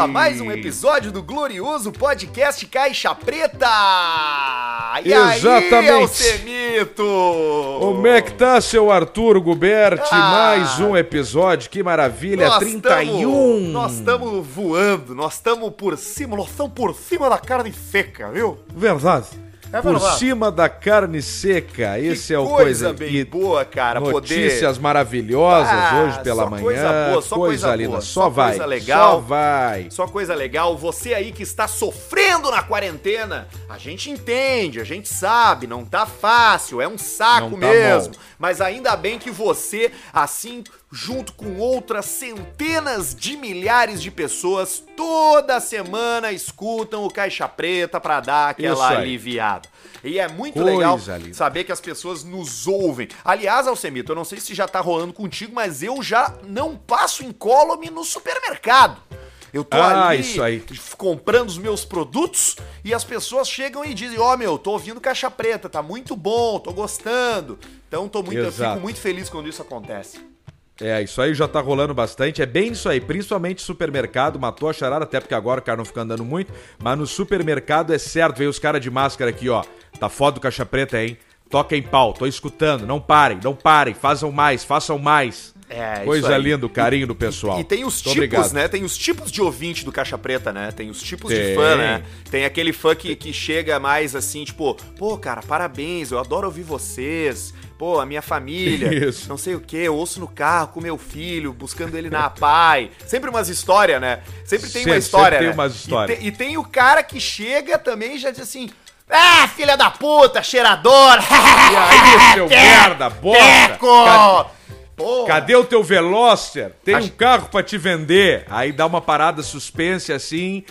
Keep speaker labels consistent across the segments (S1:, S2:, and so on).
S1: a mais um episódio do glorioso podcast Caixa Preta! E
S2: Exatamente.
S1: aí, Alcemito?
S2: Como é que tá, seu Arthur Guberti?
S1: Ah.
S2: Mais um episódio, que maravilha,
S1: Nós
S2: 31.
S1: tamo- nós estamos voando, nós estamos por cima, nós estamos por cima da carne seca, viu?
S2: Verdade.
S1: É
S2: Por cima da carne seca, esse
S1: que
S2: é o
S1: coisa
S2: coisa.
S1: bem
S2: e
S1: boa, cara,
S2: Notícias
S1: poder...
S2: maravilhosas
S1: Ah,
S2: hoje pela manhã.
S1: coisa boa, só coisa
S2: linda.
S1: boa,
S2: só,
S1: só
S2: vai.
S1: coisa legal.
S2: Só vai.
S1: Só coisa legal, você aí que está sofrendo na quarentena, a gente entende, a gente sabe, não tá fácil, é um saco
S2: tá
S1: mesmo.
S2: bom.
S1: Mas ainda bem que você, assim, junto com outras centenas de milhares de pessoas, toda semana escutam o Caixa Preta pra dar aquela aliviada. E é muito
S2: Coisa
S1: legal
S2: linda.
S1: saber que as pessoas nos ouvem. Aliás, Alcemito, eu não sei se já tá rolando contigo, mas eu já não passo incólume no supermercado. Eu tô
S2: Ah,
S1: ali
S2: isso aí.
S1: comprando os meus produtos e as pessoas chegam e dizem: Ó, meu, tô ouvindo caixa preta, tá muito bom, tô gostando. Então tô muito, eu fico muito feliz quando isso acontece.
S2: É, isso aí já tá rolando bastante. É bem isso aí, principalmente supermercado. Matou a charada, até porque agora o cara não fica andando muito. Mas no supermercado é certo. Veio os caras de máscara aqui, ó. Tá foda do caixa preta, hein? Toca em pau, tô escutando. Não parem, não parem. Façam mais, façam mais.
S1: É, isso
S2: Coisa linda, o carinho do pessoal.
S1: E tem os
S2: Muito
S1: tipos,
S2: obrigado.
S1: né? Tem os tipos de ouvinte do Caixa Preta, né? Tem os tipos de
S2: Tem.
S1: fã, né? Tem aquele fã que, que chega mais assim, tipo, pô, cara, parabéns, eu adoro ouvir vocês. Pô, a minha família,
S2: Isso.
S1: não sei o que, eu ouço no carro com meu filho, buscando ele na pai. Sempre umas histórias, né? Sempre tem uma
S2: Sempre-
S1: história,
S2: sempre tem
S1: né?
S2: umas histórias.
S1: E, te- e tem o cara que chega também e já diz assim, ah, filha da puta, cheiradora.
S2: E aí, seu merda, bosta.
S1: Teco!
S2: Ca-
S1: Porra.
S2: Cadê o teu Veloster? Tem
S1: Acho-
S2: um carro pra te vender. Aí dá uma parada suspense assim,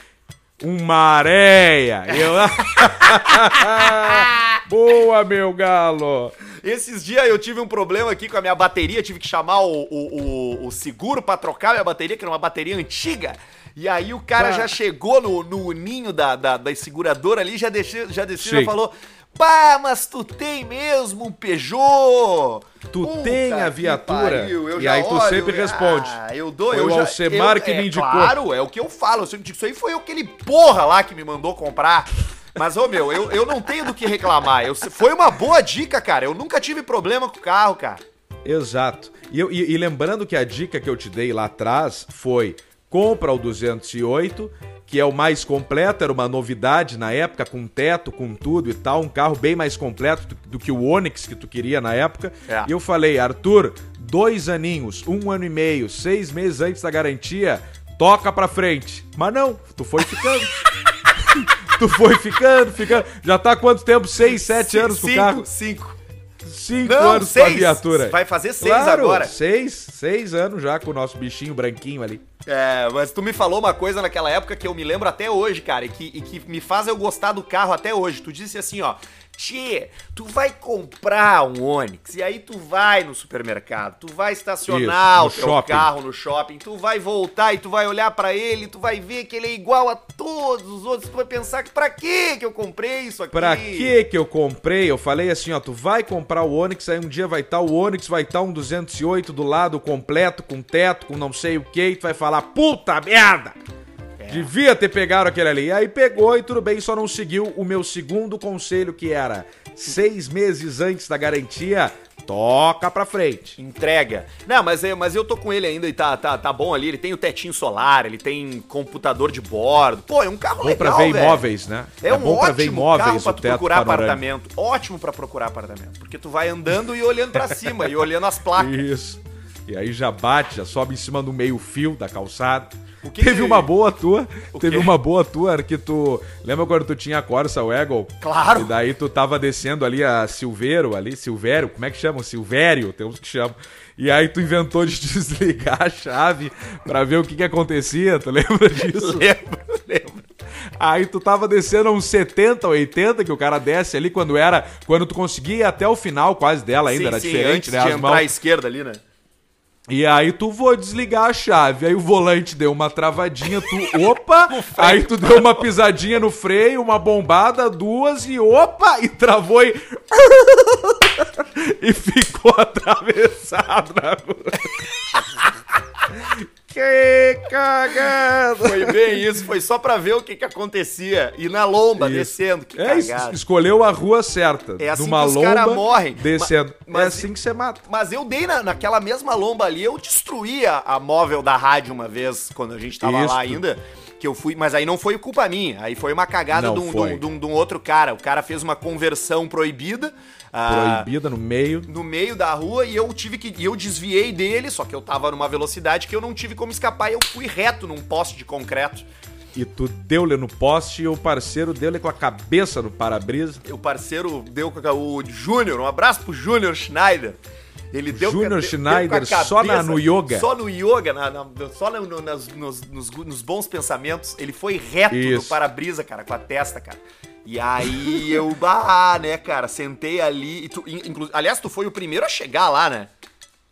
S2: uma areia. Eu... Boa, meu galo.
S1: Esses dias eu tive um problema aqui com a minha bateria, tive que chamar o, o, o- o seguro pra trocar minha bateria, que era uma bateria antiga. E aí o cara já chegou no, no ninho da, da, da seguradora ali, já desceu, já desceu e falou: Pá, mas tu tem mesmo um Peugeot?
S2: Tu
S1: Puta
S2: tem a viatura?
S1: pariu,
S2: E aí tu
S1: olho,
S2: sempre responde.
S1: Ah, eu dou,
S2: Foi
S1: eu
S2: o
S1: já,
S2: Alcemar
S1: eu-
S2: que me
S1: é,
S2: indicou.
S1: Claro, é o que eu falo. Eu sempre digo, isso aí foi aquele porra lá que me mandou comprar. Mas, ô meu, eu, eu não tenho do que reclamar. Eu, foi uma boa dica, cara. Eu nunca tive problema com o carro, cara.
S2: Exato. E, e- e lembrando que a dica que eu te dei lá atrás foi compra o 208, que é o mais completo, era uma novidade na época, com teto, com tudo e tal, um carro bem mais completo do, que o Onix que tu queria na época.
S1: É.
S2: E eu falei, Arthur, dois aninhos, um ano e meio, seis meses antes da garantia, toca pra frente. Mas não, tu foi ficando. tu foi ficando, ficando. Já tá há quanto tempo? Seis, sete
S1: Ci-
S2: anos com o
S1: cinco,
S2: carro?
S1: Cinco.
S2: Cinco
S1: Não,
S2: anos com a
S1: seis.
S2: viatura.
S1: Vai fazer seis
S2: Claro,
S1: agora.
S2: Seis, seis anos já com o nosso bichinho branquinho ali.
S1: É, mas tu me falou uma coisa naquela época que eu me lembro até hoje, cara, e que, e que me faz eu gostar do carro até hoje. Tu disse assim, ó. Tchê, tu vai comprar um Onix e aí tu vai no supermercado, tu vai estacionar
S2: Isso,
S1: o teu
S2: shopping.
S1: carro no shopping, tu vai voltar e tu vai olhar pra ele, tu vai ver que ele é igual a todos os outros, tu vai pensar que pra quê que eu comprei isso aqui?
S2: Pra que que eu comprei? Eu falei assim, ó, tu vai comprar o Onix, aí um dia vai estar o Onix, vai estar um 208 do lado completo, com teto, com não sei o que, e tu vai falar, puta merda! Devia ter pegado aquele ali. E aí pegou e tudo bem, só não seguiu o meu segundo conselho, que era seis meses antes da garantia, toca pra frente.
S1: Entrega. Não, mas eu, mas eu tô com ele ainda e tá, tá, tá bom ali. Ele tem o tetinho solar, ele tem computador de bordo. Pô, é um carro
S2: Bom
S1: legal,
S2: pra ver
S1: velho.
S2: imóveis, né?
S1: É, um
S2: bom pra ver
S1: ótimo
S2: imóveis,
S1: carro pra tu procurar
S2: panorâmico.
S1: apartamento. Ótimo pra procurar apartamento. Porque tu vai andando e olhando pra cima e olhando as placas.
S2: Isso. E aí já bate, já sobe em cima do meio fio da calçada.
S1: O que
S2: Teve
S1: que-
S2: uma boa tua,
S1: O
S2: teve
S1: quê?
S2: uma boa tua que tu... Lembra quando tu tinha a Corsa, o Eagle?
S1: Claro.
S2: E daí tu tava descendo ali a Silveiro, ali, Silvério, como é que chama? Silvério, tem uns que chamam. E aí tu inventou de desligar a chave pra ver o que que acontecia, tu lembra disso?
S1: lembro, lembro.
S2: Aí tu tava descendo uns 70, 80 que o cara desce ali quando era, quando tu conseguia ir até o final quase dela ainda,
S1: sim,
S2: era
S1: sim,
S2: diferente,
S1: antes
S2: né?
S1: de
S2: As
S1: entrar
S2: mãos.
S1: à esquerda ali, né?
S2: E aí tu vou desligar a chave, aí o volante deu uma travadinha, tu opa, aí tu deu uma pisadinha no freio, uma bombada, duas e opa, e travou e e ficou atravessado na rua. Que cagada!
S1: Foi bem isso, foi só pra ver o que que acontecia. E na lomba,
S2: Isso.
S1: descendo, que
S2: É,
S1: cagada.
S2: escolheu a rua certa.
S1: É assim
S2: numa
S1: que os morrem.
S2: Descendo. É
S1: mas-
S2: assim que você mata.
S1: Mas eu dei na, naquela mesma lomba ali, eu destruí a, a móvel da rádio uma vez, quando a gente tava
S2: Isso.
S1: lá ainda. Que eu fui, mas aí não foi culpa minha, aí foi uma cagada um, um, um- de um outro cara. O cara fez uma conversão proibida. Ah,
S2: Proibida no meio.
S1: no meio da rua e eu tive que. Eu desviei dele, só que eu tava numa velocidade que eu não tive como escapar e eu fui reto num poste de concreto.
S2: E tu deu-lhe no poste e o parceiro deu-lhe com a cabeça no para-brisa.
S1: O parceiro deu com a, o Júnior, um abraço pro Júnior Schneider. Ele deu
S2: Júnior Schneider,
S1: deu com a
S2: só na- no yoga.
S1: Só no yoga, na- na- só no- no- nas- nos, nos- nos bons pensamentos. Ele foi reto no
S2: Isso.
S1: para-brisa, cara, com a testa, cara. E aí eu, bah, né, cara, sentei ali. E tu, in- inclu- aliás, tu foi o primeiro a chegar lá, né?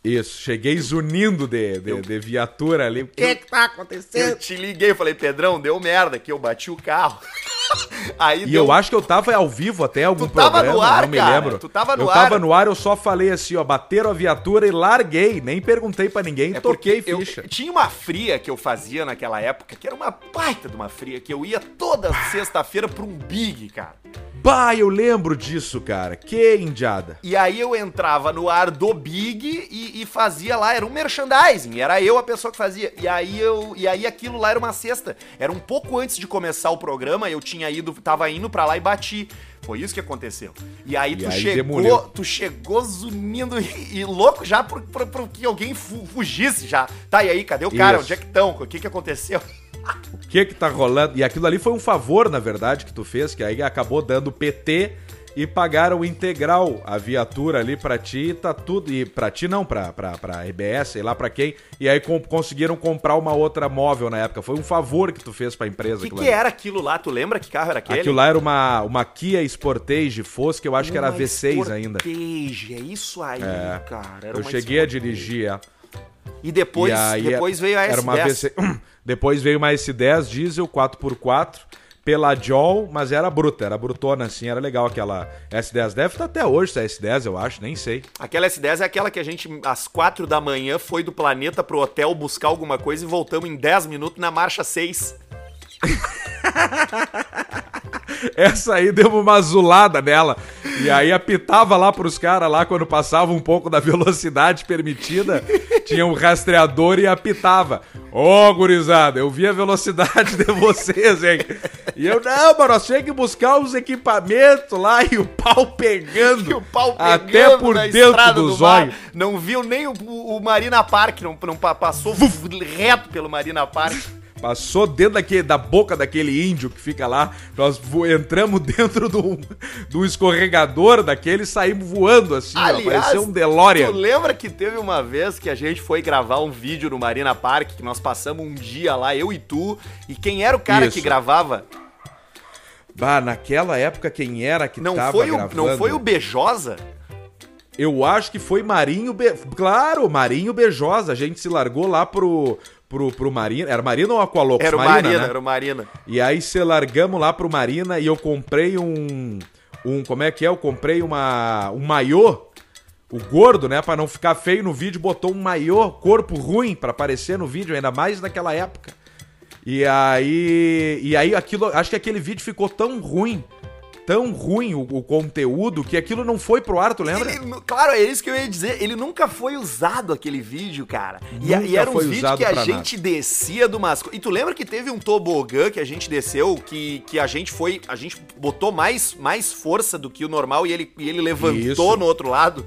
S2: Isso, cheguei zunindo de, de, de viatura ali. O que
S1: Eu-
S2: que tá
S1: Eu
S2: acontecendo?
S1: te liguei, falei, Pedrão, deu merda que eu bati o carro. Aí
S2: E eu acho que eu tava ao vivo até algum
S1: Tu tava
S2: programa,
S1: no ar,
S2: não me
S1: cara,
S2: lembro.
S1: tu tava no
S2: eu
S1: ar.
S2: tava no ar, eu só falei assim, ó, bateram a viatura e larguei, nem perguntei pra ninguém,
S1: É
S2: toquei
S1: porque eu-
S2: ficha.
S1: tinha uma fria que eu fazia naquela época, que era uma baita de uma fria, que eu ia toda sexta-feira pra um Big, cara.
S2: Bah, eu lembro disso, cara. Que indiada.
S1: E aí eu entrava no ar do Big e, e fazia lá, era um merchandising, era eu a pessoa que fazia. E aí eu, e aí aquilo lá era uma sexta. Era um pouco antes de começar o programa, eu tinha ido, tava indo pra lá e bati. Foi isso que aconteceu. E aí
S2: E
S1: tu
S2: aí
S1: chegou,
S2: demoliu.
S1: tu chegou zunindo e, e louco já por, por, por que alguém fu- fugisse já. Tá, e aí, cadê o cara?
S2: Isso.
S1: Onde é que estão? O que que aconteceu?
S2: O que que tá rolando? E aquilo ali foi um favor, na verdade, que tu fez, que aí acabou dando PT e pagaram integral a viatura ali pra ti e tá tudo. E pra ti não, pra, pra, pra RBS, sei lá pra quem. E aí com- conseguiram comprar uma outra móvel na época. Foi um favor que tu fez pra empresa.
S1: O que, que
S2: ali.
S1: era aquilo lá? Tu lembra que carro era aquele?
S2: Aquilo lá era uma, uma Kia Sportage Fosca, eu acho que era
S1: Uma
S2: V6 ainda.
S1: Sportage, É isso aí,
S2: É.
S1: cara.
S2: Eu
S1: uma
S2: cheguei a
S1: Sportage.
S2: dirigir ela.
S1: E depois,
S2: E aí
S1: depois veio a S10.
S2: Era uma V6. Depois veio uma S10 diesel 4x4 pela Jol, mas era bruta, era brutona assim, era legal aquela S10. Deve estar até hoje essa S10, eu acho, nem sei.
S1: Aquela S10 é aquela que a gente, às 4 da manhã, foi do planeta pro hotel buscar alguma coisa e voltamos em 10 minutos na marcha 6.
S2: Essa aí deu uma azulada nela. E aí apitava lá pros caras lá quando passava um pouco da velocidade permitida, tinha um rastreador e apitava. Ô, gurizada, eu vi a velocidade de vocês, hein? E eu, não, mano, nós tinha que buscar os equipamentos lá e o pau pegando.
S1: E o pau pegando
S2: até por
S1: na
S2: dentro dos
S1: mar.
S2: olhos.
S1: Não viu nem o, o Marina Park, não, não pa- passou reto pelo Marina Park.
S2: Passou dentro daquele, da boca daquele índio que fica lá. Nós entramos dentro do, do escorregador daquele e saímos voando assim, ó. Parecia um DeLorean.
S1: tu lembra que teve uma vez que a gente foi gravar um vídeo no Marina Park, que nós passamos um dia lá, eu e tu, e quem era o cara
S2: Isso.
S1: que gravava?
S2: Bah, naquela época quem era que
S1: Não
S2: tava
S1: foi, o,
S2: gravando?
S1: não foi o Bejosa?
S2: Eu acho que foi Marinho... Be... Claro, Marinho Bejosa. A gente se largou lá pro... Pro, pro Marina, era Marina ou Aqualocos?
S1: Era o Marina,
S2: né?
S1: era o Marina.
S2: E aí se largamos lá pro Marina e eu comprei um. um como é que é? Eu comprei uma, um maiô. O gordo, né? Pra não ficar feio no vídeo, botou um maiô, corpo ruim, pra aparecer no vídeo, ainda mais naquela época. E aí. E aí aquilo. Acho que aquele vídeo ficou tão ruim. Tão ruim o, o conteúdo que aquilo não foi pro ar, tu lembra?
S1: Ele- claro, é isso que eu ia dizer. Ele nunca foi usado aquele vídeo, cara. E, e era um vídeo que a gente descia do masco. E tu lembra que teve um tobogã que a gente desceu que, que a gente foi. A gente botou mais, mais força do que o normal e ele, e ele levantou
S2: Isso.
S1: no outro lado.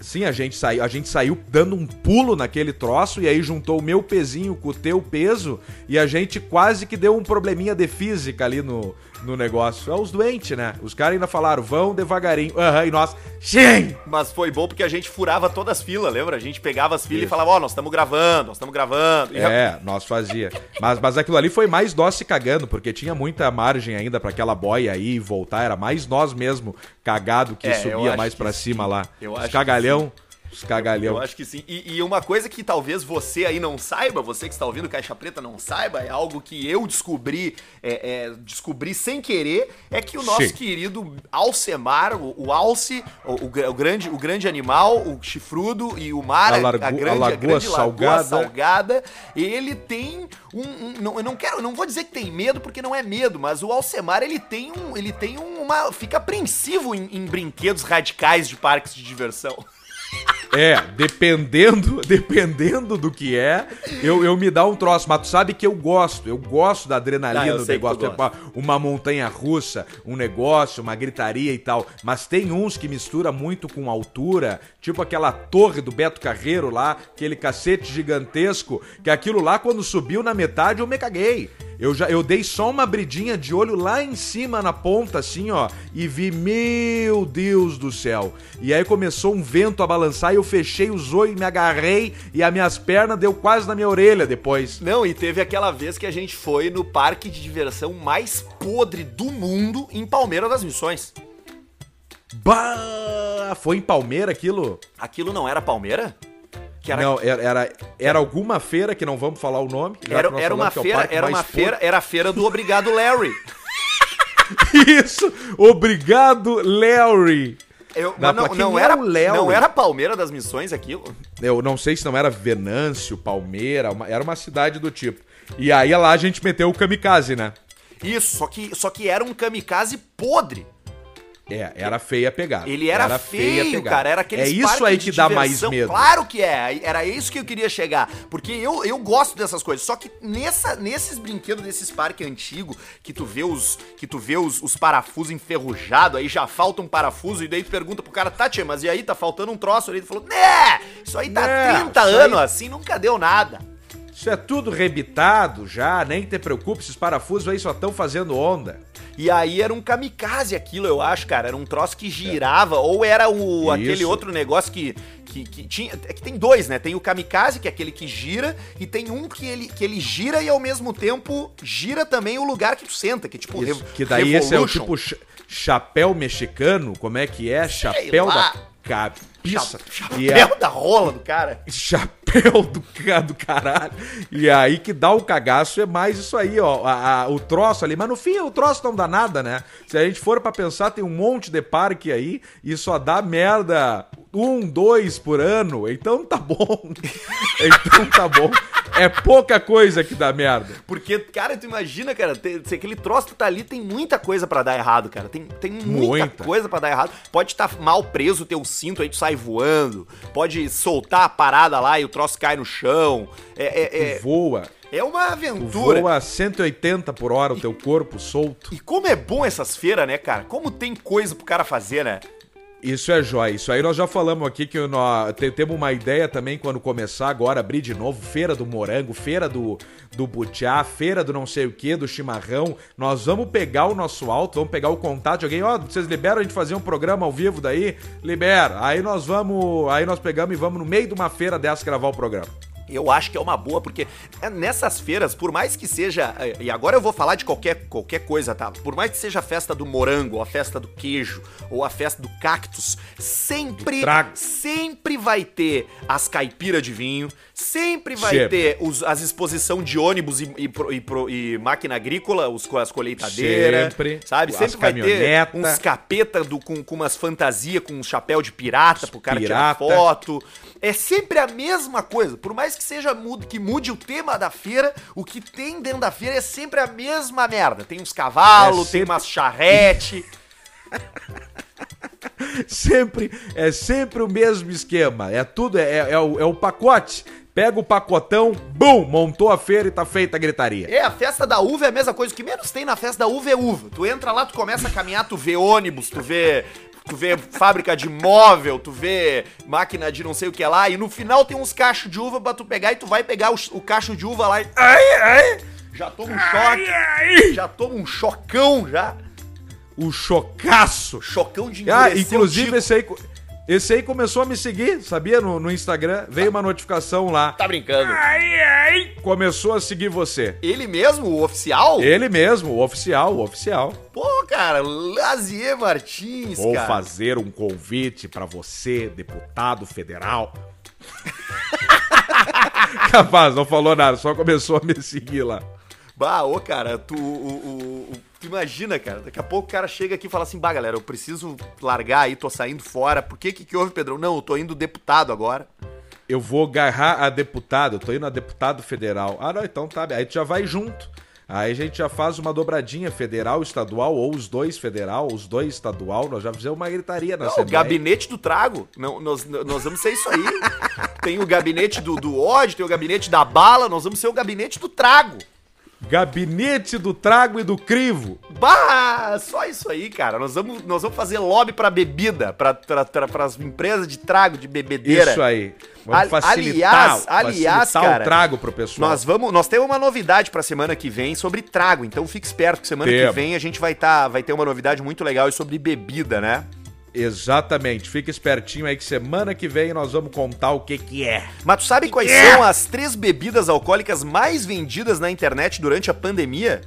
S2: Sim, a gente saiu, a gente saiu dando um pulo naquele troço e aí juntou o meu pezinho com o teu peso e a gente quase que deu um probleminha de física ali no, no negócio. É os doentes, né? Os caras ainda falaram, vão devagarinho. Aham, e nós, sim!
S1: Mas foi bom porque a gente furava todas as filas, lembra? A gente pegava as filas e
S2: Isso.
S1: falava, ó, nós estamos gravando, nós estamos gravando. E
S2: É, nós fazia. Mas, mas aquilo ali foi mais nós se cagando, porque tinha muita margem ainda pra aquela boia aí e voltar. Era mais nós mesmo cagado que
S1: É,
S2: subia mais
S1: sim.
S2: cima lá.
S1: Eu
S2: Os cagalhão. Os cagalhão.
S1: Eu acho que sim. E, e uma coisa que talvez você aí não saiba, você que está ouvindo Caixa Preta não saiba, é algo que eu descobri, é, é, descobri sem querer, é que o nosso
S2: Sim.
S1: querido Alcemar, o, o Alce, o, o o grande, o grande animal, o chifrudo e o mar,
S2: A
S1: a,
S2: largo- a
S1: grande,
S2: lagoa
S1: grande
S2: salgada.
S1: salgada, ele tem um, um- não, eu não quero, não vou dizer que tem medo porque não é medo, mas o Alcemar ele tem um, ele tem uma, fica apreensivo em, em brinquedos radicais de parques de diversão.
S2: É, dependendo, dependendo do que é, eu, eu me dá um troço. Mas tu sabe que eu gosto, eu gosto da
S1: Ah,
S2: adrenalina do
S1: tu
S2: negócio. Tipo, uma montanha russa, um negócio, uma gritaria e tal. Mas tem uns que mistura muito com altura, tipo aquela torre do Beto Carreiro lá, aquele cacete gigantesco, que aquilo lá, quando subiu na metade, eu me caguei. Eu já eu dei só uma bridinha de olho lá em cima na ponta, assim, ó, e vi, meu Deus do céu. E aí começou um vento a balançar e eu fechei os olhos, me agarrei e as minhas pernas deu quase na minha orelha depois.
S1: Não, e teve aquela vez que a gente foi no parque de diversão mais podre do mundo em Palmeira das Missões.
S2: Bah! Foi em Palmeira aquilo?
S1: Aquilo não era Palmeira? Que era,
S2: Não, era, era, era alguma feira que não vamos falar o nome.
S1: era, era uma
S2: é
S1: feira,
S2: parque
S1: era uma feira, era a feira do Obrigado Larry.
S2: Isso! Obrigado, Larry!
S1: Eu,
S2: Mas
S1: não, não
S2: é
S1: era,
S2: o Larry?
S1: não era Palmeira das Missões aquilo?
S2: Eu não sei se não era Venâncio, Palmeira, uma- era uma cidade do tipo. E aí lá a gente meteu o kamikaze, né?
S1: Isso, só que, só que era um kamikaze podre.
S2: É, era feia a pegada.
S1: Ele era,
S2: feia a
S1: feio,
S2: pegada.
S1: cara. Era aqueles
S2: É isso aí que dá mais medo.
S1: Claro que é. Era isso que eu queria chegar. Porque eu, eu gosto dessas coisas. Só que nessa, nesses brinquedos desses parques antigos, que tu vê os que tu vê os, os parafusos enferrujados, aí já falta um parafuso, e daí tu pergunta pro cara, tá, mas e aí, tá faltando um troço ali? Ele falou, né, isso aí tá
S2: Né,
S1: 30
S2: isso aí-
S1: anos assim, nunca deu nada.
S2: Isso é tudo rebitado já, nem te preocupe, esses parafusos aí só estão fazendo onda.
S1: E aí era um kamikaze aquilo, eu acho, cara. Era um troço que girava, ou era o,
S2: Isso.
S1: aquele outro negócio que, que, que tinha. É que tem dois, né? Tem o kamikaze, que é aquele que gira, e tem um que ele, que ele gira e ao mesmo tempo gira também o lugar que tu senta, que é tipo
S2: Isso,
S1: Rev-
S2: que daí esse é o
S1: Revolution.
S2: tipo cha- chapéu mexicano, como é que é? Chapéu
S1: lá.
S2: da cabeça.
S1: Cha-
S2: E
S1: Chapéu
S2: é-
S1: da rola do cara.
S2: chapéu do, do caralho. E aí que dá o cagaço é mais isso aí, ó. a- a- o troço ali. Mas no fim, o troço não dá nada, né? Se a gente for pra pensar, tem um monte de parque aí e só dá merda um, dois por ano. Então tá bom. então tá bom. É pouca coisa que dá merda.
S1: Porque, cara, tu imagina, cara, tem- aquele troço que tá ali tem muita coisa pra dar errado, cara. Tem, tem muita,
S2: Muita.
S1: coisa pra dar errado. Pode estar mal preso o teu cinto, aí tu sai voando. Pode soltar a parada lá e o troço cai no chão. É, é, é,
S2: Voa.
S1: é uma
S2: Tu
S1: aventura.
S2: voa a 180 por hora o teu corpo solto.
S1: E como é bom essas feiras, né, cara? Como tem coisa pro cara fazer, né?
S2: Isso é jóia. Isso aí nós já falamos aqui que nós te- temos uma ideia também quando começar agora, abrir de novo, feira do morango, feira do, do butiá, feira do não sei o que, do chimarrão. Nós vamos pegar o nosso alto, vamos pegar o contato de alguém, ó, vocês liberam a gente fazer um programa ao vivo daí? Libera. Aí nós vamos, aí nós pegamos e vamos no meio de uma feira dessa gravar o programa.
S1: Eu acho que é uma boa, porque é, nessas feiras, por mais que seja. é, E agora eu vou falar de qualquer, qualquer coisa, tá? Por mais que seja a festa do morango, ou a festa do queijo, ou a festa do cactus, sempre. Sempre vai ter as caipiras de vinho, sempre vai
S2: Sempre.
S1: ter os- as exposição de ônibus e, e e e máquina agrícola, os, as colheitadeiras.
S2: Sempre.
S1: Sabe?
S2: As
S1: Sempre vai ter uns capeta do, com, com umas fantasias, com um chapéu de pirata pro cara
S2: pirata.
S1: tirar foto. É sempre a mesma coisa. Por mais que seja mude, que mude o tema da feira, o que tem dentro da feira é sempre a mesma merda. Tem uns cavalos,
S2: É
S1: tem
S2: sempre-
S1: umas charrete.
S2: Sempre, é sempre o mesmo esquema. É tudo, é, é, o, é o pacote. Pega o pacotão, bum, montou a feira e tá feita a gritaria.
S1: É, a festa da uva é a mesma coisa. O que menos tem na festa da uva é uva. Tu entra lá, tu começa a caminhar, tu vê ônibus, tu vê. Tu vê fábrica de móvel, tu vê máquina de não sei o que lá, e no final tem uns cachos de uva pra tu pegar e tu vai pegar o, o cacho de uva lá e. Ai, ai! Já toma um choque. Já toma um chocão já.
S2: O chocaço.
S1: Chocão de
S2: Ah, inclusive esse aí. Esse aí começou a me seguir, sabia? No, no Instagram. Veio uma notificação lá.
S1: Tá brincando.
S2: Começou a seguir você.
S1: Ele mesmo, o oficial?
S2: Ele mesmo, o oficial, o oficial.
S1: Pô, cara, Lazier Martins,
S2: Vou
S1: cara.
S2: fazer um convite pra você, deputado federal. Capaz, não falou nada, só começou a me seguir lá.
S1: Bah, ô, cara, tu, o, o- tu imagina, cara, daqui a pouco o cara chega aqui e fala assim, bah, galera, eu preciso largar aí, tô saindo fora. Por que que, que houve, Pedrão? Não, eu tô indo deputado agora.
S2: Eu vou agarrar a deputado, eu tô indo a deputado federal. Ah, não, então tá, aí tu já vai junto. Aí a gente já faz uma dobradinha federal, estadual, ou os dois federal, os dois estadual, nós já fizemos uma gritaria na
S1: Não, o gabinete do trago. Não, nós, nós vamos ser isso aí. tem o gabinete do, do ódio, tem o gabinete da bala, nós vamos ser o gabinete do trago.
S2: Gabinete do trago e do crivo.
S1: Bah, só isso aí, cara. Nós vamos, nós vamos fazer lobby pra bebida, pra, pra, pra, pras empresas de trago, de bebedeira.
S2: Isso aí. Vamos facilitar,
S1: aliás, aliás,
S2: facilitar
S1: cara,
S2: o trago pro pessoal.
S1: Nós vamos, nós temos uma novidade pra semana que vem sobre trago, então fique esperto que semana que
S2: Temos.
S1: vem a gente vai tá, vai ter uma novidade muito legal sobre bebida, né?
S2: Exatamente. Fica espertinho aí que semana que vem nós vamos contar o que que é.
S1: Mas tu sabe quais são as três bebidas alcoólicas mais vendidas na internet durante a pandemia?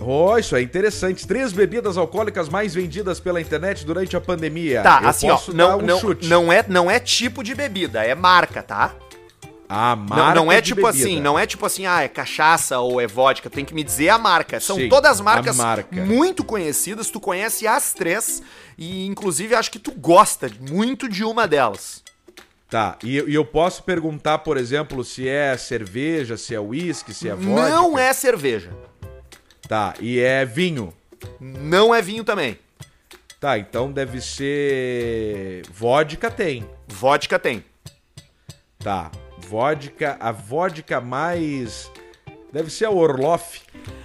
S2: Oh, isso é interessante. Três bebidas alcoólicas mais vendidas pela internet durante a pandemia.
S1: Tá,
S2: Eu
S1: assim, ó, não,
S2: um
S1: não,
S2: chute.
S1: não, é, não é tipo de bebida, é marca, tá?
S2: A
S1: Não,
S2: marca
S1: não é
S2: de
S1: tipo
S2: bebida.
S1: assim, não é tipo assim, ah, é cachaça ou é vodka, tem que me dizer a marca. São
S2: Sim,
S1: todas marcas
S2: marca.
S1: muito conhecidas, tu conhece as três e inclusive acho que tu gosta muito de uma delas.
S2: Tá, e, e eu posso perguntar, por exemplo, se é cerveja, se é uísque, se é vodka?
S1: Não é cerveja.
S2: Tá, e é vinho.
S1: Não é vinho também.
S2: Tá, então deve ser. Vodka tem.
S1: Vodka tem.
S2: Tá, vodka. A vodka mais. Deve ser a Orloff.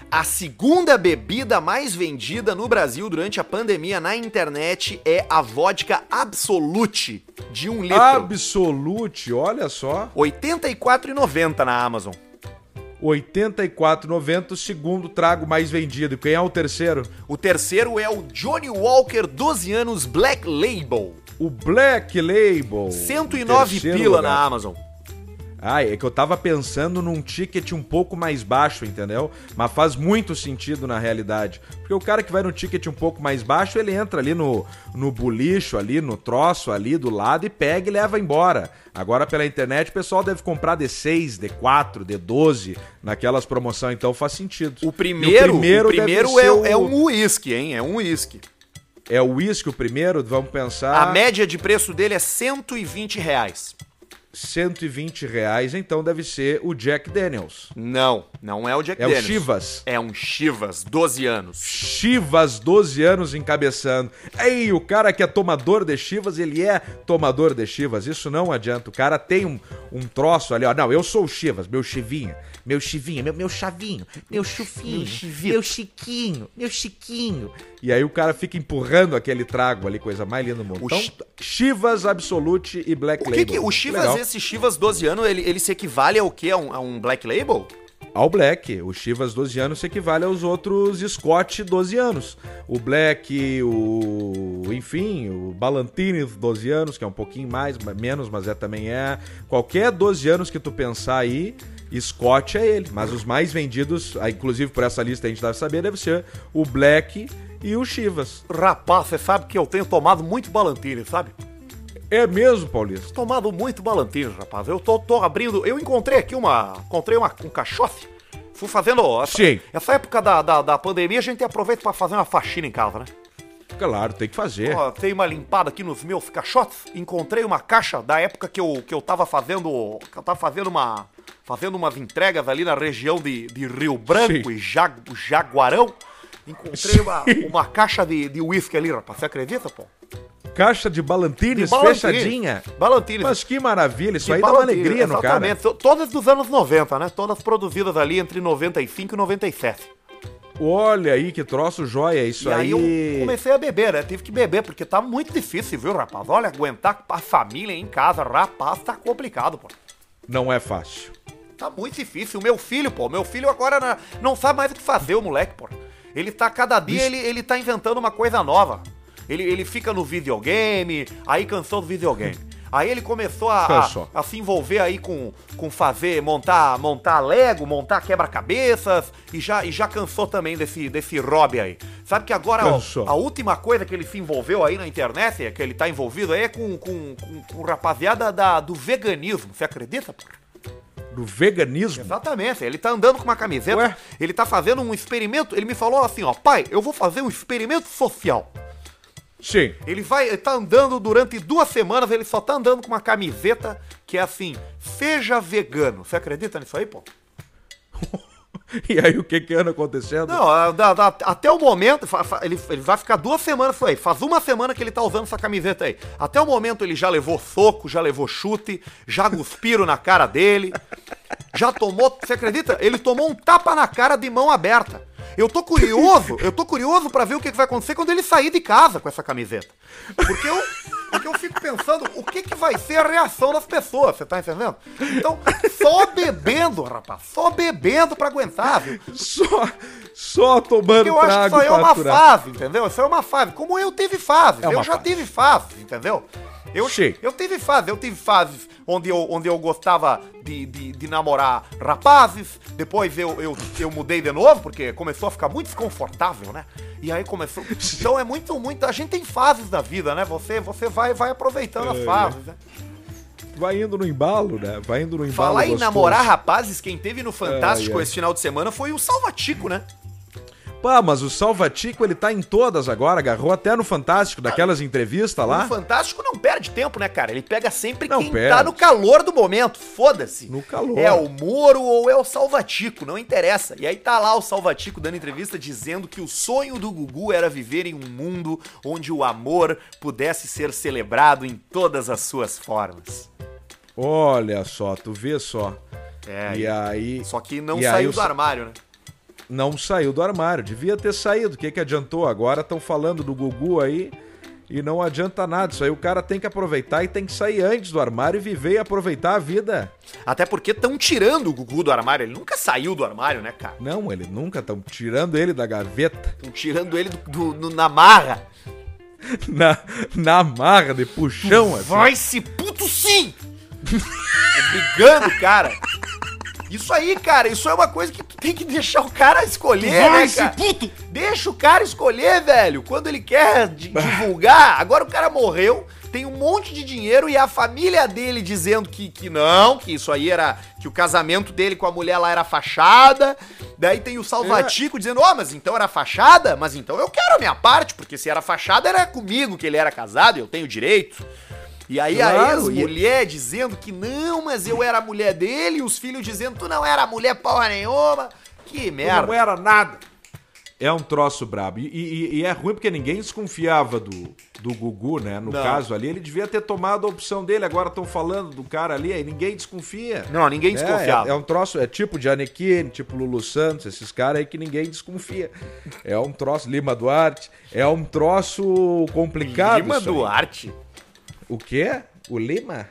S1: A segunda bebida mais vendida no Brasil durante a pandemia na internet é a vodka Absolute de um litro.
S2: Absolute, olha só.
S1: R$ 84,90 na Amazon.
S2: 84,90 o segundo trago mais vendido. Quem é o terceiro?
S1: O terceiro é o Johnny Walker 12 anos Black Label.
S2: O Black Label.
S1: 109
S2: Terceiro
S1: pila
S2: lugar.
S1: na Amazon.
S2: Ah, é que eu tava pensando num ticket um pouco mais baixo, entendeu? Mas faz muito sentido na realidade. Porque o cara que vai no ticket um pouco mais baixo, ele entra ali no, no bulicho, ali no troço, ali do lado e pega e leva embora. Agora pela internet o pessoal deve comprar D6, D4, D12 naquelas promoções, então faz sentido.
S1: O primeiro, o primeiro,
S2: deve
S1: é,
S2: ser o-
S1: é um uísque, hein? É um uísque.
S2: É o uísque o primeiro, vamos pensar.
S1: A média de preço dele é 120 reais.
S2: 120 reais, então deve ser o Jack Daniels.
S1: Não, não é o Jack
S2: É o
S1: Daniels.
S2: Chivas.
S1: É um Chivas, 12 anos.
S2: Chivas, 12 anos encabeçando. Ei, o cara que é tomador de Chivas, ele é tomador de Chivas. Isso não adianta. O cara tem um, um troço ali, ó. Não, eu sou o Chivas, meu Chivinha. Meu Chivinha, meu, meu chavinho, meu chufinho, meu chiquinho, meu chiquinho. E aí o cara fica empurrando aquele trago ali, coisa mais linda do mundo.
S1: O
S2: Então,
S1: Chi-
S2: Chivas Absolute e Black
S1: O
S2: Label.
S1: que que o Chivas,
S2: Legal.
S1: Esse Chivas 12 anos, ele, ele se equivale ao quê? A um, a um Black Label?
S2: Ao Black. O Chivas 12 anos se equivale aos outros Scott 12 anos. O Black, o. Enfim, o Ballantine 12 anos, que é um pouquinho mais, menos, mas é também é. Qualquer 12 anos que tu pensar aí, Scott é ele. Mas os mais vendidos, ah, inclusive por essa lista a gente deve saber, deve ser o Black e o Chivas.
S1: Rapaz, você sabe que eu tenho tomado muito Balantine, sabe?
S2: É mesmo, Paulista?
S1: Tomado muito Balantine, rapaz. Eu tô, tô abrindo. Eu encontrei aqui uma. Encontrei uma, um cachofe. Fui fazendo. Essa,
S2: Sim.
S1: essa época da, da, da pandemia a gente aproveita pra fazer uma faxina em casa, né?
S2: Claro, tem que fazer.
S1: Ó, dei uma limpada aqui nos meus caixotes. Encontrei uma caixa da época que eu, que eu tava fazendo. Que eu tava fazendo uma. Fazendo umas entregas ali na região de, de Rio Branco
S2: Sim.
S1: e Ja- Jaguarão. Encontrei uma, uma caixa de, de uísque ali, rapaz. Você acredita, pô?
S2: Caixa de
S1: Ballantine.
S2: fechadinha.
S1: Balantine.
S2: Mas que maravilha, isso
S1: De
S2: aí dá uma alegria no cara.
S1: exatamente. To- Todas dos anos 90, né? Todas produzidas ali entre 95 e 97.
S2: Olha aí que troço joia, isso
S1: e aí,
S2: aí.
S1: eu comecei a beber, né? Tive que beber, porque tá muito difícil, viu, rapaz? Olha, aguentar a família em casa, rapaz, tá complicado, pô.
S2: Não é fácil.
S1: Tá muito difícil. O meu filho, pô, meu filho agora não sabe mais o que fazer, o moleque, pô. Ele tá, cada dia,
S2: Bicho.
S1: ele, ele tá inventando uma coisa nova. Ele, ele fica no videogame, aí cansou do videogame. Aí ele começou a, a, a se envolver aí com, com fazer, montar, montar Lego, montar quebra-cabeças e já, e já cansou também desse, desse hobby aí. Sabe que agora ó, a última coisa que ele se envolveu aí na internet, é que ele tá envolvido aí é com, com, com, com rapaziada da, do veganismo. Você acredita, porra?
S2: Do veganismo.
S1: Exatamente, ele tá andando com uma camiseta,
S2: Ué?
S1: ele tá fazendo um experimento, ele me falou assim, ó, pai, eu vou fazer um experimento social.
S2: Sim.
S1: Ele vai, ele tá andando durante duas semanas, ele só tá andando com uma camiseta que é assim, seja vegano. Você acredita nisso aí, pô?
S2: E aí o que que anda acontecendo?
S1: Não, a- da- até o momento, ele, ele vai ficar duas semanas isso aí. Faz uma semana que ele tá usando essa camiseta aí. Até o momento ele já levou soco, já levou chute, já cuspiram na cara dele. Já tomou, você acredita? Ele tomou um tapa na cara de mão aberta. Eu tô curioso, eu tô curioso pra ver o que, que vai acontecer quando ele sair de casa com essa camiseta. Porque eu, porque eu fico pensando o que, que vai ser a reação das pessoas, você tá entendendo? Então, só bebendo, rapaz, só bebendo pra aguentar, viu?
S2: Só, só tomando
S1: Porque eu acho que
S2: trago
S1: isso aí é uma
S2: aturar.
S1: fase, entendeu? Isso aí é uma fase. Como eu tive fases.
S2: É
S1: eu já
S2: fase.
S1: tive fases, entendeu? Eu,
S2: Sim.
S1: eu tive fases. Eu tive fases onde eu, onde eu gostava de, de, de namorar rapazes. Depois eu, eu, eu mudei de novo, porque começou a ficar muito desconfortável, né? E aí começou. Então é muito, muito. A gente tem fases da vida, né? Você, você vai, vai aproveitando
S2: É,
S1: as fases, né?
S2: Vai indo no embalo, né? Vai indo no embalo
S1: Falar em
S2: gostoso.
S1: namorar rapazes, quem teve no Fantástico esse final de semana foi o Salvatico, né?
S2: Pá, mas o Salvatico, ele tá em todas agora, agarrou até no Fantástico, daquelas entrevistas
S1: O
S2: lá.
S1: Fantástico não perde tempo, né, cara? Ele pega sempre
S2: Não
S1: quem
S2: perde.
S1: tá no calor do momento. Foda-se.
S2: No calor.
S1: É o Moro ou é o Salvatico, não interessa. E aí tá lá o Salvatico dando entrevista dizendo que o sonho do Gugu era viver em um mundo onde o amor pudesse ser celebrado em todas as suas formas.
S2: Olha só, tu vê só.
S1: É,
S2: e aí.
S1: só que não saiu
S2: o-
S1: do armário, né?
S2: Não saiu do armário. Devia ter saído. O que, que adiantou? Agora estão falando do Gugu aí e não adianta nada. Isso aí o cara tem que aproveitar e tem que sair antes do armário e viver e aproveitar a vida.
S1: Até porque estão tirando o Gugu do armário. Ele nunca saiu do armário, né, cara?
S2: Não, ele nunca estão tirando ele da gaveta,
S1: Estão tirando ele do, do- do- na marra.
S2: na, na marra de puxão, assim.
S1: Vai se puto sim! Brigando, cara. Isso aí, cara, isso é uma coisa que tu tem que deixar o cara escolher, né, cara?
S3: puto!
S1: Deixa o cara escolher, velho, quando ele quer di- divulgar. Agora o cara morreu, tem um monte de dinheiro e a família dele dizendo que, que não, que isso aí era. que o casamento dele com a mulher lá era fachada. Daí tem o Salvatico dizendo: Ó, mas então era fachada? Mas então eu quero a minha parte, porque se era fachada era comigo que ele era casado eu tenho direito. E aí a
S2: Claro, e-
S1: ex-mulher dizendo que não, mas eu era a mulher dele, e os filhos dizendo tu não era mulher porra nenhuma. Que merda.
S2: Não era nada. É um troço brabo. E, e- e é ruim porque ninguém desconfiava do, do Gugu, né? No
S1: Não.
S2: caso ali, ele devia ter tomado a opção dele. Agora estão falando do cara ali, aí ninguém desconfia.
S1: Não, ninguém
S2: É,
S1: desconfiava.
S2: É, é um troço, é tipo de Anequine, tipo Lulu Santos, esses caras aí que ninguém desconfia. É um troço, Lima Duarte, é um troço complicado.
S1: Lima
S2: isso aí. O quê? O Lima?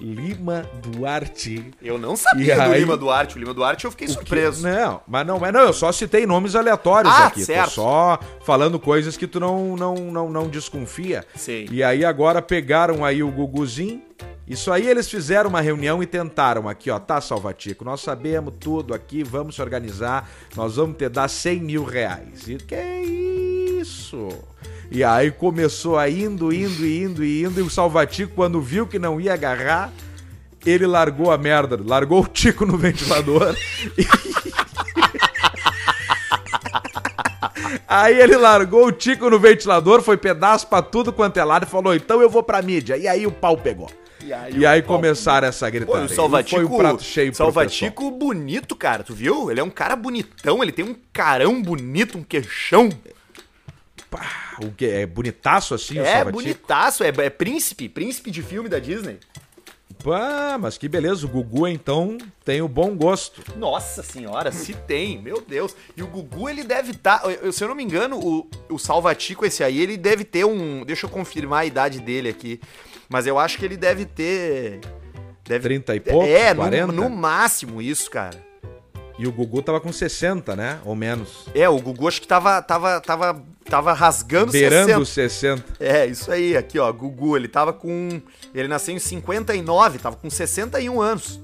S2: Lima Duarte.
S1: Eu não sabia
S2: E
S1: do
S2: aí-
S1: Lima Duarte. O Lima Duarte eu fiquei surpreso.
S2: Não, mas não, mas não, eu só citei nomes aleatórios
S1: Ah,
S2: aqui.
S1: certo.
S2: Tô só falando coisas que tu não, não, não, não desconfia.
S1: Sei.
S2: E aí agora pegaram aí o Guguzinho. Isso aí eles fizeram uma reunião e tentaram aqui, ó, tá, Salvatico, nós sabemos tudo aqui, vamos se organizar, nós vamos te dar 100 mil reais. E que isso? E aí começou a indo, indo, indo, indo, e o Salvatico, quando viu que não ia agarrar, ele largou a merda, largou o tico no ventilador. Aí ele largou o tico no ventilador, foi pedaço pra tudo quanto é lado e falou: então eu vou pra mídia. E aí o pau pegou.
S1: E aí
S2: E aí
S1: pau
S2: começaram essa
S1: Pô,
S2: gritaria.
S1: o Salvatico,
S2: foi um prato cheio
S1: Salvatico bonito, cara. Tu viu? Ele é um cara bonitão, ele tem um carão bonito, um queixão.
S2: Pá, o que é bonitaço assim o
S1: É
S2: Salvatico?
S1: bonitaço, é, é príncipe, príncipe de filme da Disney.
S2: Pá, mas que beleza, o Gugu então tem o bom gosto.
S1: Nossa senhora, se tem, meu Deus. E o Gugu, ele deve estar. se eu não me engano, o, o Salvatico, esse aí, ele deve ter um. Deixa eu confirmar a idade dele aqui. Mas eu acho que ele deve ter. Deve,
S2: 30 e
S1: é, no-
S2: 40?
S1: No, máximo isso, cara.
S2: E o Gugu tava com 60, né? Ou menos.
S1: É, o Gugu acho que tava, tava, tava, tava rasgando
S2: Beirando os 60.
S1: É, isso aí, aqui ó, Gugu, ele tava com... Ele nasceu em 59, tava com 61 anos.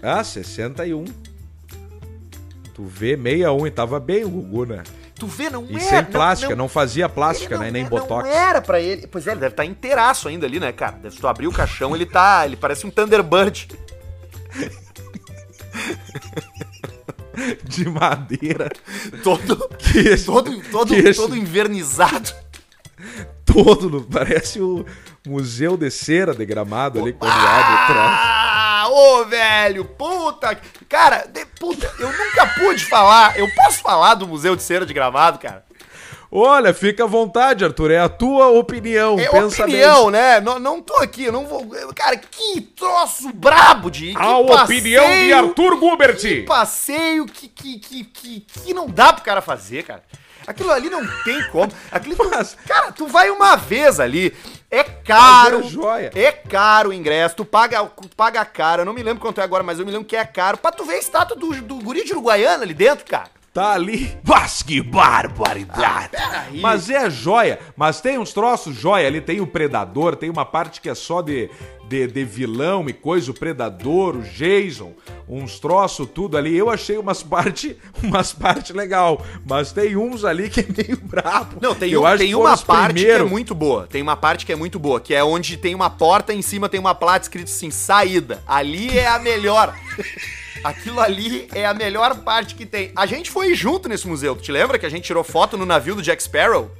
S2: Ah, 61. Tu vê 61 e tava bem o Gugu, né?
S1: Tu vê, não
S2: E
S1: era...
S2: sem
S1: não-
S2: plástica, não,
S1: não,
S2: fazia plástica,
S1: ele
S2: né?
S1: não
S2: Nem
S1: é-
S2: botox.
S1: Não era pra ele. Pois é, ele deve estar inteiraço ainda ali, né, cara? Se tu abrir o caixão, ele tá... Ele parece um Thunderbird.
S2: De madeira.
S1: Todo...
S2: Que,
S1: Todo, todo,
S2: que
S1: todo invernizado.
S2: todo. Parece o Museu de Cera de Gramado ali quando abre o troço.
S1: Ah, ô, velho, puta. Cara, de- puta, eu nunca pude falar. Eu posso falar do Museu de Cera de Gramado, cara?
S2: Olha, fica à vontade, Arthur. É a tua opinião.
S1: É
S2: Pensa
S1: opinião, né? Não, não tô aqui, eu não vou. Cara, que troço brabo de. que
S2: A opinião de
S1: passeio-
S2: Arthur
S1: Que
S2: Gubert.
S1: passeio que, que, que, que, que não dá pro cara fazer, cara. Aquilo ali não tem como. Aquilo tu- cara, tu vai uma vez ali. É caro.
S2: Mas é joia.
S1: É caro o ingresso. Tu paga, tu paga caro. Eu não me lembro quanto é agora, mas eu me lembro que é caro. Pra tu ver a estátua do, do guri de Uruguaiana ali dentro, cara.
S2: Tá ali. Mas que barbaridade!
S1: peraí.
S2: Mas é joia. Mas tem uns troços joia ali. Tem o Predador, tem uma parte que é só de, de, de vilão e coisa. O Predador, o Jason, uns troços tudo ali. Eu achei umas parte, umas parte legal. Mas tem uns ali que é meio brabo.
S1: Não, tem,
S2: Eu
S1: um-
S2: acho
S1: tem uma parte
S2: primeiro.
S1: que é muito boa. Tem uma parte que é muito boa, que é onde tem uma porta, em cima tem uma placa escrito assim, saída. Ali é a melhor. Aquilo ali é a melhor parte que tem. A gente foi junto nesse museu. Tu te lembra que a gente tirou foto no navio do Jack Sparrow?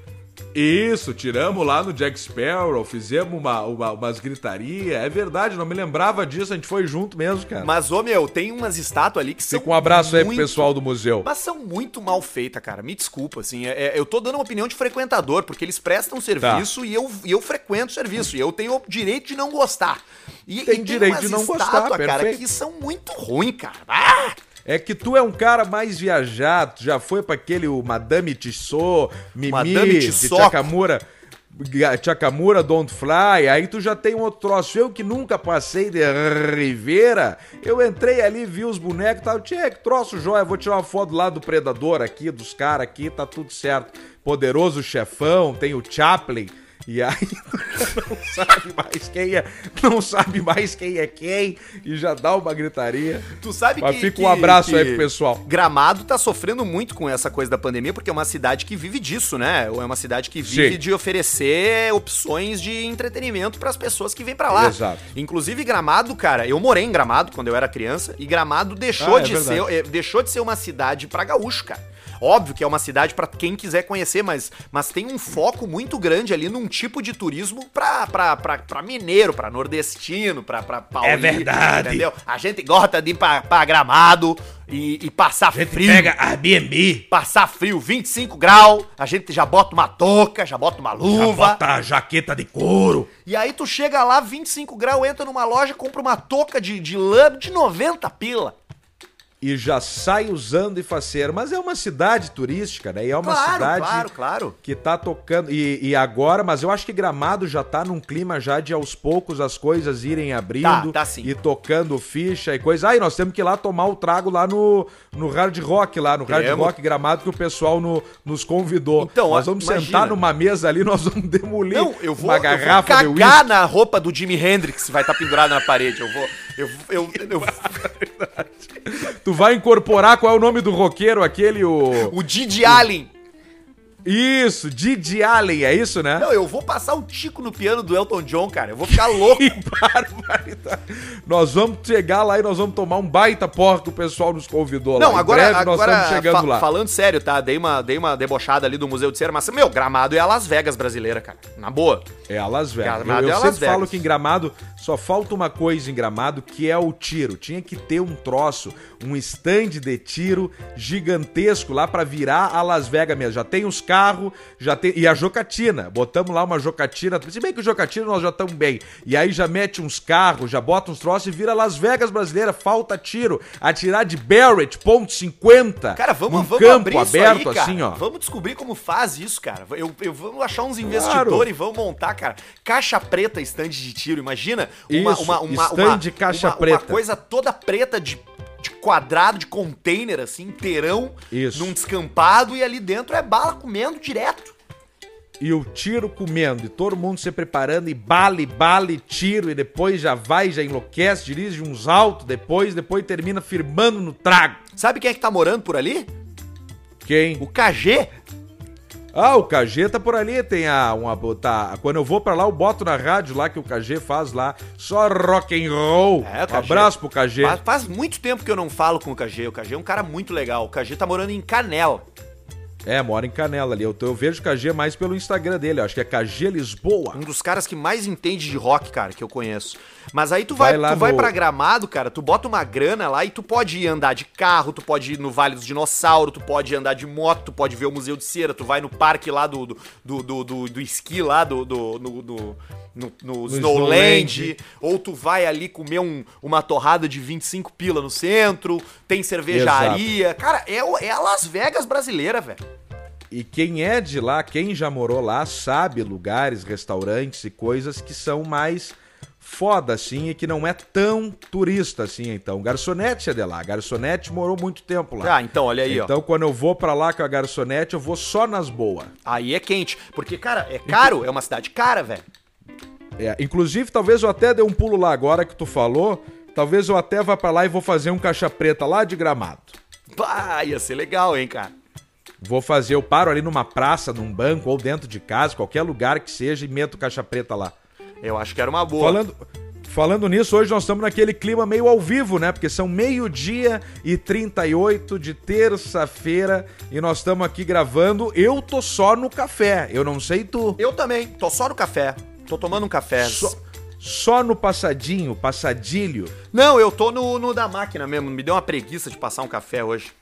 S2: Isso, tiramos lá no Jack Sparrow, fizemos uma, uma- umas gritaria. É verdade, não me lembrava disso, a gente foi junto mesmo, cara.
S1: Mas, ô meu, tem umas estátuas ali que são.
S2: Fica um abraço aí pro
S1: muito-
S2: pessoal do museu.
S1: Mas são muito mal feitas, cara. Me desculpa, assim. é- é- eu tô dando uma opinião de frequentador, porque eles prestam
S2: Tá.
S1: serviço e, eu, e eu frequento o serviço. E eu tenho o direito de não gostar. E,
S2: Tem
S1: e
S2: direito
S1: umas
S2: de não gostar,
S1: estátuas, cara,
S2: perfeito.
S1: que são muito ruins, cara. Ah!
S2: É que tu é um cara mais viajado, tu já foi pra aquele o Madame Tissot, Mimi,
S1: Madame
S2: de
S1: Tissot.
S2: Chakamura, Chakamura Don't Fly, aí tu já tem um outro troço. Eu que nunca passei de Rivera, eu entrei ali, vi os bonecos e tal, tchê, que troço joia, vou tirar uma foto lá do Predador aqui, dos caras aqui, tá tudo certo. Poderoso chefão, tem o Chaplin, e aí não sabe mais quem é, não sabe mais quem é quem, e já dá uma gritaria.
S1: Tu sabe
S2: Mas
S1: que.
S2: fica um abraço aí
S1: que
S2: pro pessoal.
S1: Gramado tá sofrendo muito com essa coisa da pandemia, porque é uma cidade que vive disso, né? É uma cidade que vive
S2: Sim.
S1: de oferecer opções de entretenimento pras pessoas que vêm pra lá.
S2: Exato.
S1: Inclusive, Gramado, cara, eu morei em Gramado quando eu era criança, e Gramado deixou,
S2: Ah, é
S1: de, ser,
S2: verdade.
S1: eh, deixou de ser uma cidade pra gaúcho, cara. Óbvio que é uma cidade pra quem quiser conhecer, mas, mas tem um foco muito grande ali num tipo de turismo pra, pra, pra, pra mineiro, pra nordestino, pra, pra paulista,
S2: verdade.
S1: entendeu? A gente gosta de ir pra, pra Gramado e, e passar frio.
S2: Airbnb,
S1: Passar frio, 25 graus, a gente já bota uma touca, já bota uma luva.
S2: a jaqueta de couro.
S1: E aí tu chega lá, 25 graus, entra numa loja, compra uma touca de, de lã de 90 pila.
S2: E já sai usando e faceiro. Mas é uma cidade turística, né? E é uma
S1: Claro,
S2: cidade
S1: claro, claro.
S2: que tá tocando. E, e agora, mas eu acho que Gramado já tá num clima já de aos poucos as coisas irem abrindo.
S1: Tá, tá sim.
S2: E tocando ficha e coisa. Aí nós temos que ir lá tomar o trago lá no, no Hard Rock, lá no Hard
S1: Temos.
S2: Rock Gramado, que o pessoal no- nos convidou.
S1: Então,
S2: nós vamos
S1: imagina.
S2: sentar numa mesa ali, nós vamos demolir
S1: Não, eu vou,
S2: uma
S1: eu vou
S2: garrafa de
S1: cagar na roupa do Jimi Hendrix vai estar pendurada na parede. Eu vou. Eu, eu, eu,
S2: Tu vai incorporar qual é o nome do roqueiro, aquele, o.
S1: o Didi Allen.
S2: Isso, Didi Allen, é isso, né?
S1: Não, eu vou passar o tico no piano do Elton John, cara. Eu vou ficar louco.
S2: Que barbaridade. Nós vamos chegar lá e nós vamos tomar um baita porra que o pessoal nos convidou lá.
S1: Não, agora,
S2: breve nós
S1: agora
S2: estamos chegando
S1: fa-
S2: lá.
S1: falando sério, tá? Dei uma, dei uma debochada ali do Museu de Cera, mas, meu, Gramado é a Las Vegas brasileira, cara. Na boa.
S2: É a Las Vegas.
S1: Gramado
S2: eu eu
S1: é
S2: sempre
S1: Vegas.
S2: falo que em Gramado só falta uma coisa em Gramado, que é o tiro. Tinha que ter um troço, um stand de tiro gigantesco lá pra virar a Las Vegas mesmo. Já tem os carros, já tem... E a jocatina. Botamos lá uma jocatina. Se bem que o jocatina nós já estamos bem. E aí já mete uns carros, já bota uns troços e vira Las Vegas brasileira. Falta tiro. Atirar de Barrett, ponto 50.
S1: Cara, vamos, vamos
S2: campo
S1: abrir isso
S2: aberto
S1: aí, cara.
S2: assim, ó.
S1: Vamos descobrir como faz isso, cara. Eu, eu vamos achar uns investidores
S2: Claro.
S1: e vamos montar, cara. Caixa preta, stand de tiro. Imagina uma,
S2: Isso,
S1: uma, uma,
S2: stand
S1: uma,
S2: caixa
S1: uma-
S2: preta.
S1: Uma coisa toda preta de de quadrado, de container, assim, inteirão,
S2: Isso.
S1: num descampado, e ali dentro é bala comendo direto.
S2: E o tiro comendo, e todo mundo se preparando, e bala, e bala, e tiro, e depois já vai, já enlouquece, dirige uns altos, depois, depois termina firmando no trago.
S1: Sabe quem é que tá morando por ali?
S2: Quem?
S1: O KG.
S2: Ah, o KG tá por ali, tem a uma tá, quando eu vou pra lá eu boto na rádio lá que o KG faz lá, só rock and roll.
S1: É,
S2: um abraço pro KG.
S1: Faz, faz muito tempo que eu não falo com o KG. O KG é um cara muito legal. O KG tá morando em Canela.
S2: É, mora em Canela ali. Eu, eu vejo o KG mais pelo Instagram dele, eu acho que é KG Lisboa.
S1: Um dos caras que mais entende de rock, cara, que eu conheço. Mas aí tu vai,
S2: Vai lá
S1: tu vai
S2: no-
S1: pra Gramado, cara, tu bota uma grana lá e tu pode ir andar de carro, tu pode ir no Vale dos Dinossauros, tu pode andar de moto, tu pode ver o Museu de Cera, tu vai no parque lá do, do, do, do, do- do esqui lá, do, do, no, do- no, no Snowland,
S2: Snowland.
S1: ou tu vai ali comer um- uma torrada de 25 pila no centro, tem cervejaria. Cara, é, é a Las Vegas brasileira, velho.
S2: E quem é de lá, quem já morou lá, sabe lugares, restaurantes e coisas que são mais foda, assim, e que não é tão turista, assim, então. Garçonete é de lá. Garçonete morou muito tempo lá.
S1: Ah, então, olha aí, ó.
S2: então, quando eu vou pra lá com a garçonete, eu vou só nas boas.
S1: Aí é quente. Porque, cara, é caro, é uma cidade cara, velho.
S2: É, inclusive, talvez eu até dê um pulo lá agora que tu falou. Talvez eu até vá pra lá e vou fazer um caixa preta lá de gramado.
S1: Pá, ia ser legal, hein, cara.
S2: Vou fazer, eu paro ali numa praça, num banco ou dentro de casa, qualquer lugar que seja, e meto caixa preta lá.
S1: Eu acho que era uma boa.
S2: Falando, falando nisso, hoje nós estamos naquele clima meio ao vivo, né? Porque são meio-dia e 38 de terça-feira e nós estamos aqui gravando. Eu tô só no café, eu não sei tu.
S1: Eu também, tô só no café. Tô tomando um café.
S2: Só, só no passadinho, passadilho.
S1: Não, eu tô no, no da máquina mesmo. Me deu uma preguiça de passar um café hoje.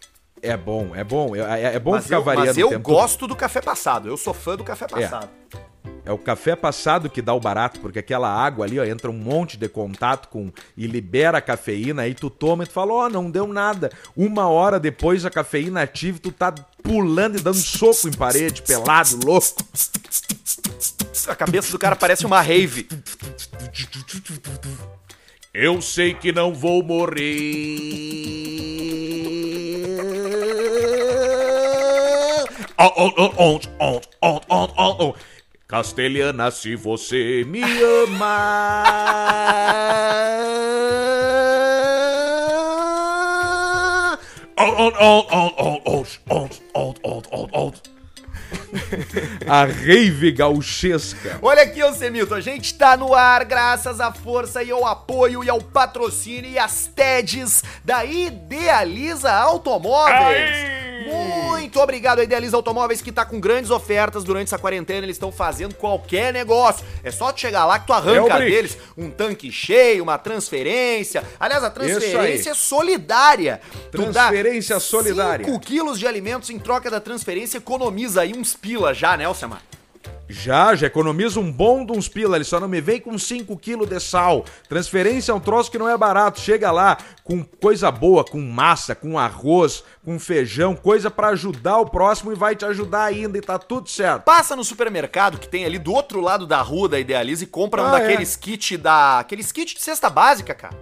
S2: É bom, é bom. É, é- é bom
S1: mas
S2: ficar
S1: eu,
S2: variando
S1: mas eu gosto do café passado. Eu sou fã do café passado.
S2: É é o café passado que dá o barato, porque aquela água ali, ó, entra um monte de contato com e libera a cafeína, aí tu toma e tu fala, ó, oh, não deu nada. Uma hora depois a cafeína ativa e tu tá pulando e dando soco em parede, pelado, louco.
S1: A cabeça do cara parece uma rave.
S2: Eu sei que não vou morrer. Oh, oh, oh, oh, oh, oh, oh, oh. Castelhana, se você me ama. A rave gauchesca.
S1: Olha aqui, Alcemilton, a gente tá no ar graças à força e ao apoio e ao patrocínio e às TEDs da Idealiza Automóveis.
S2: Aê!
S1: Muito obrigado a Idealiza Automóveis que tá com grandes ofertas durante essa quarentena, eles estão fazendo qualquer negócio. É só tu chegar lá que tu
S2: É
S1: arranca
S2: Brick.
S1: deles um tanque cheio, uma transferência. Aliás, a transferência é solidária.
S2: Transferência solidária.
S1: 5 quilos de alimentos em troca da transferência, economiza aí uns pila já, né, Alcemar?
S2: Já, já economiza um bom de uns pila, ele só não me vem com 5 quilos de sal. Transferência é um troço que não é barato. Chega lá com coisa boa, com massa, com arroz, com feijão, coisa pra ajudar o próximo e vai te ajudar ainda e tá tudo certo.
S1: Passa no supermercado que tem ali do outro lado da rua da Idealiza e compra um
S2: Ah,
S1: daqueles kit da. Aqueles kit de cesta básica, cara.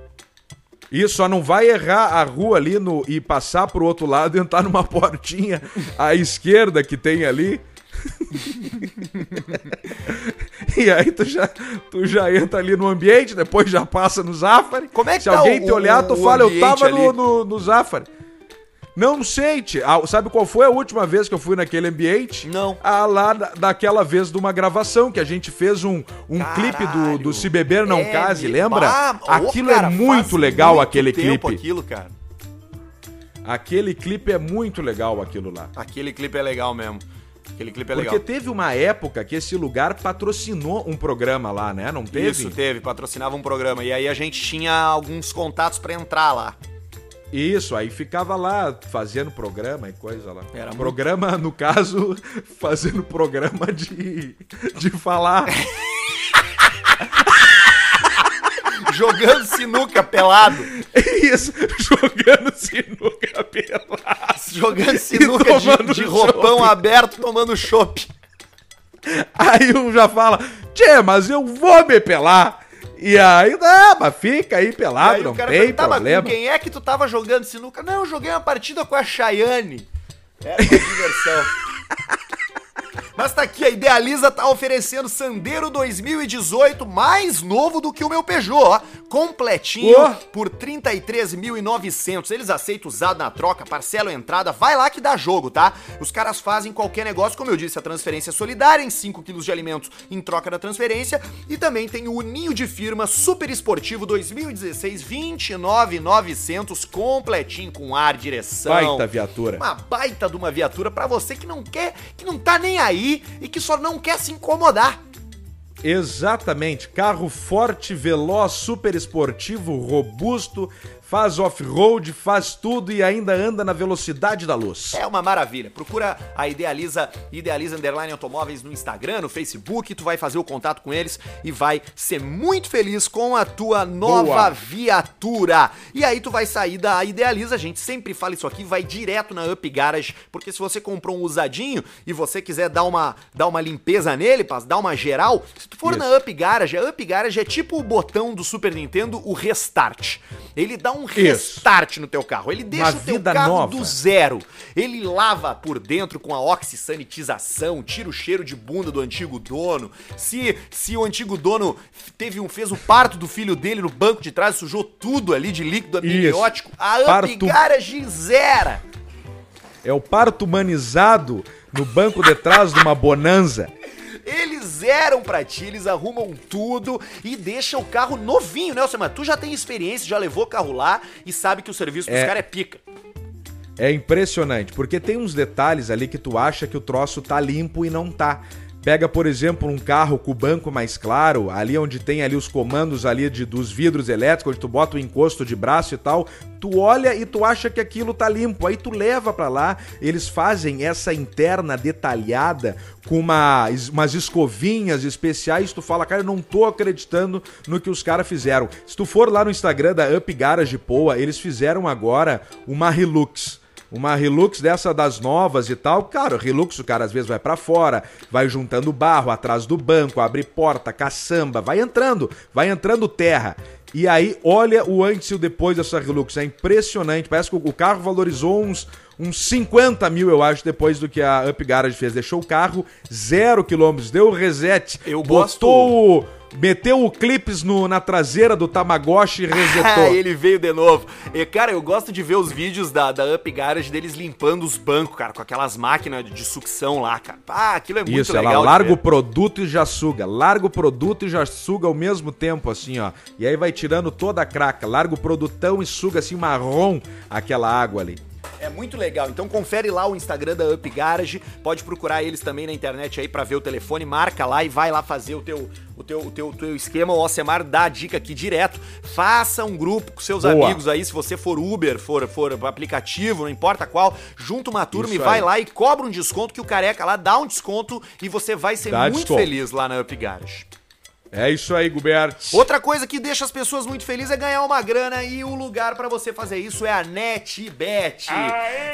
S2: Isso, só não vai errar a rua ali no, e passar pro outro lado e entrar numa portinha à esquerda que tem ali. e aí tu já, tu já entra ali no ambiente, depois já passa no Zafari.
S1: Como é que
S2: Se
S1: tá
S2: alguém
S1: o-
S2: te olhar, tu fala, eu tava no,
S1: ali?"
S2: no, no Zafari. Não sei, tia. Ah, sabe qual foi a última vez que eu fui naquele ambiente?
S1: Não.
S2: Ah, lá da- daquela vez de uma gravação que a gente fez um, um clipe do, do Se Beber Não
S1: É,
S2: Case, lembra?
S1: Ah,
S2: Aquilo
S1: cara,
S2: é muito legal,
S1: muito
S2: aquele clipe.
S1: Aquilo, cara.
S2: Aquele clipe é muito legal, aquilo lá.
S1: Aquele clipe é legal mesmo. Aquele clipe é
S2: Porque
S1: legal.
S2: teve uma época que esse lugar patrocinou um programa lá, né? Não teve?
S1: Isso, teve, patrocinava um programa. E aí a gente tinha alguns contatos pra entrar lá.
S2: Isso, aí ficava lá fazendo programa e coisa lá.
S1: Era muito-
S2: programa, no caso, fazendo programa de, de falar.
S1: Jogando sinuca pelado.
S2: Isso, jogando sinuca pelado.
S1: Jogando sinuca de, de roupão
S2: chopp.
S1: aberto, tomando chopp.
S2: Aí um já fala, tchê, mas eu vou me pelar. E aí, não, mas fica aí pelado,
S1: Aí
S2: não tem
S1: perguntava,
S2: problema.
S1: com quem é que tu tava jogando sinuca? Não, eu joguei uma partida com a Chayane. Era uma diversão. Mas tá aqui, a Idealiza tá oferecendo Sandero 2018 mais novo do que o meu Peugeot, ó. Completinho
S2: Ô.
S1: por 33.900. Eles aceitam usado na troca, parcelam a entrada, vai lá que dá jogo, tá? Os caras fazem qualquer negócio, como eu disse, a transferência solidária em 5 quilos de alimentos em troca da transferência. E também tem o Ninho de Firma Super Esportivo 2016 29.900 completinho com ar, direção.
S2: Baita viatura.
S1: Uma baita de uma viatura pra você que não quer, que não tá nem aí e que só não quer se incomodar.
S2: Exatamente, carro forte, veloz, super esportivo, robusto, faz off-road, faz tudo e ainda anda na velocidade da luz.
S1: É uma maravilha. Procura a Idealiza, Idealiza Underline Automóveis no Instagram, no Facebook, tu vai fazer o contato com eles e vai ser muito feliz com a tua nova
S2: Boa.
S1: viatura. E aí tu vai sair da Idealiza, a gente sempre fala isso aqui, vai direto na Up Garage, porque se você comprou um usadinho e você quiser dar uma, dar uma limpeza nele, dar uma geral, se tu for
S2: Isso.
S1: na Up Garage, a Up Garage é tipo o botão do Super Nintendo, o Restart. Ele dá um restart no teu carro, ele deixa
S2: Uma
S1: o teu carro
S2: nova.
S1: do zero. Ele lava por dentro com a oxisanitização, tira o cheiro de bunda do antigo dono. Se, se o antigo dono teve um, fez o parto do filho dele no banco de trás, sujou tudo ali de líquido amniótico, a Up
S2: Parto-
S1: Garage zera.
S2: É o parto humanizado no banco de trás de uma bonanza.
S1: Eles zeram pra ti, eles arrumam tudo e deixam o carro novinho, né, Alcemar? Tu já tem experiência, já levou o carro lá e sabe que o serviço dos
S2: É.
S1: caras é pica.
S2: É impressionante, porque tem uns detalhes ali que tu acha que o troço tá limpo e não tá. Pega, por exemplo, um carro com o banco mais claro, ali onde tem ali os comandos ali de, dos vidros elétricos, onde tu bota o encosto de braço e tal, tu olha e tu acha que aquilo tá limpo, aí tu leva pra lá, eles fazem essa interna detalhada com uma, umas escovinhas especiais, tu fala, cara, eu não tô acreditando no que os caras fizeram. Se tu for lá no Instagram da Up Garage Poa, eles fizeram agora uma Hilux. Uma Hilux dessa das novas e tal. Cara, Hilux o cara às vezes vai pra fora, vai juntando barro atrás do banco, abre porta, caçamba, vai entrando, vai entrando terra. E aí, olha o antes e o depois dessa Hilux. É impressionante. Parece que o carro valorizou uns, uns 50 mil, eu acho, depois do que a Up Garage fez. Deixou o carro zero quilômetros, deu o reset,
S1: Eu
S2: botou o... Meteu o clips no, na traseira do Tamagotchi e resetou.
S1: Ah, ele veio de novo. E, cara, eu gosto de ver os vídeos da, da Up Garage deles limpando os bancos, cara, com aquelas máquinas de sucção lá, cara. Ah, aquilo é muito
S2: Isso,
S1: legal.
S2: ela
S1: de
S2: larga o produto e já suga. Larga o produto e já suga ao mesmo tempo, assim, ó. E aí vai tirando toda a craca. Larga o produtão e suga assim marrom aquela água ali.
S1: É muito legal. Então confere lá o Instagram da Up Garage. Pode procurar eles também na internet aí pra ver o telefone. Marca lá e vai lá fazer o teu, o teu, o teu, o teu esquema. O Alcemar dá a dica aqui direto. Faça um grupo com seus
S2: Boa.
S1: amigos aí. Se você for Uber, for, for aplicativo, não importa qual, junta uma turma
S2: Isso
S1: e vai
S2: aí.
S1: lá e cobra um desconto que o careca lá dá um desconto e você vai ser
S2: Dá
S1: muito
S2: desconto.
S1: feliz lá na Up Garage.
S2: É isso aí, Gubert.
S1: Outra coisa que deixa as pessoas muito felizes é ganhar uma grana e o lugar pra você fazer isso é a NetBet.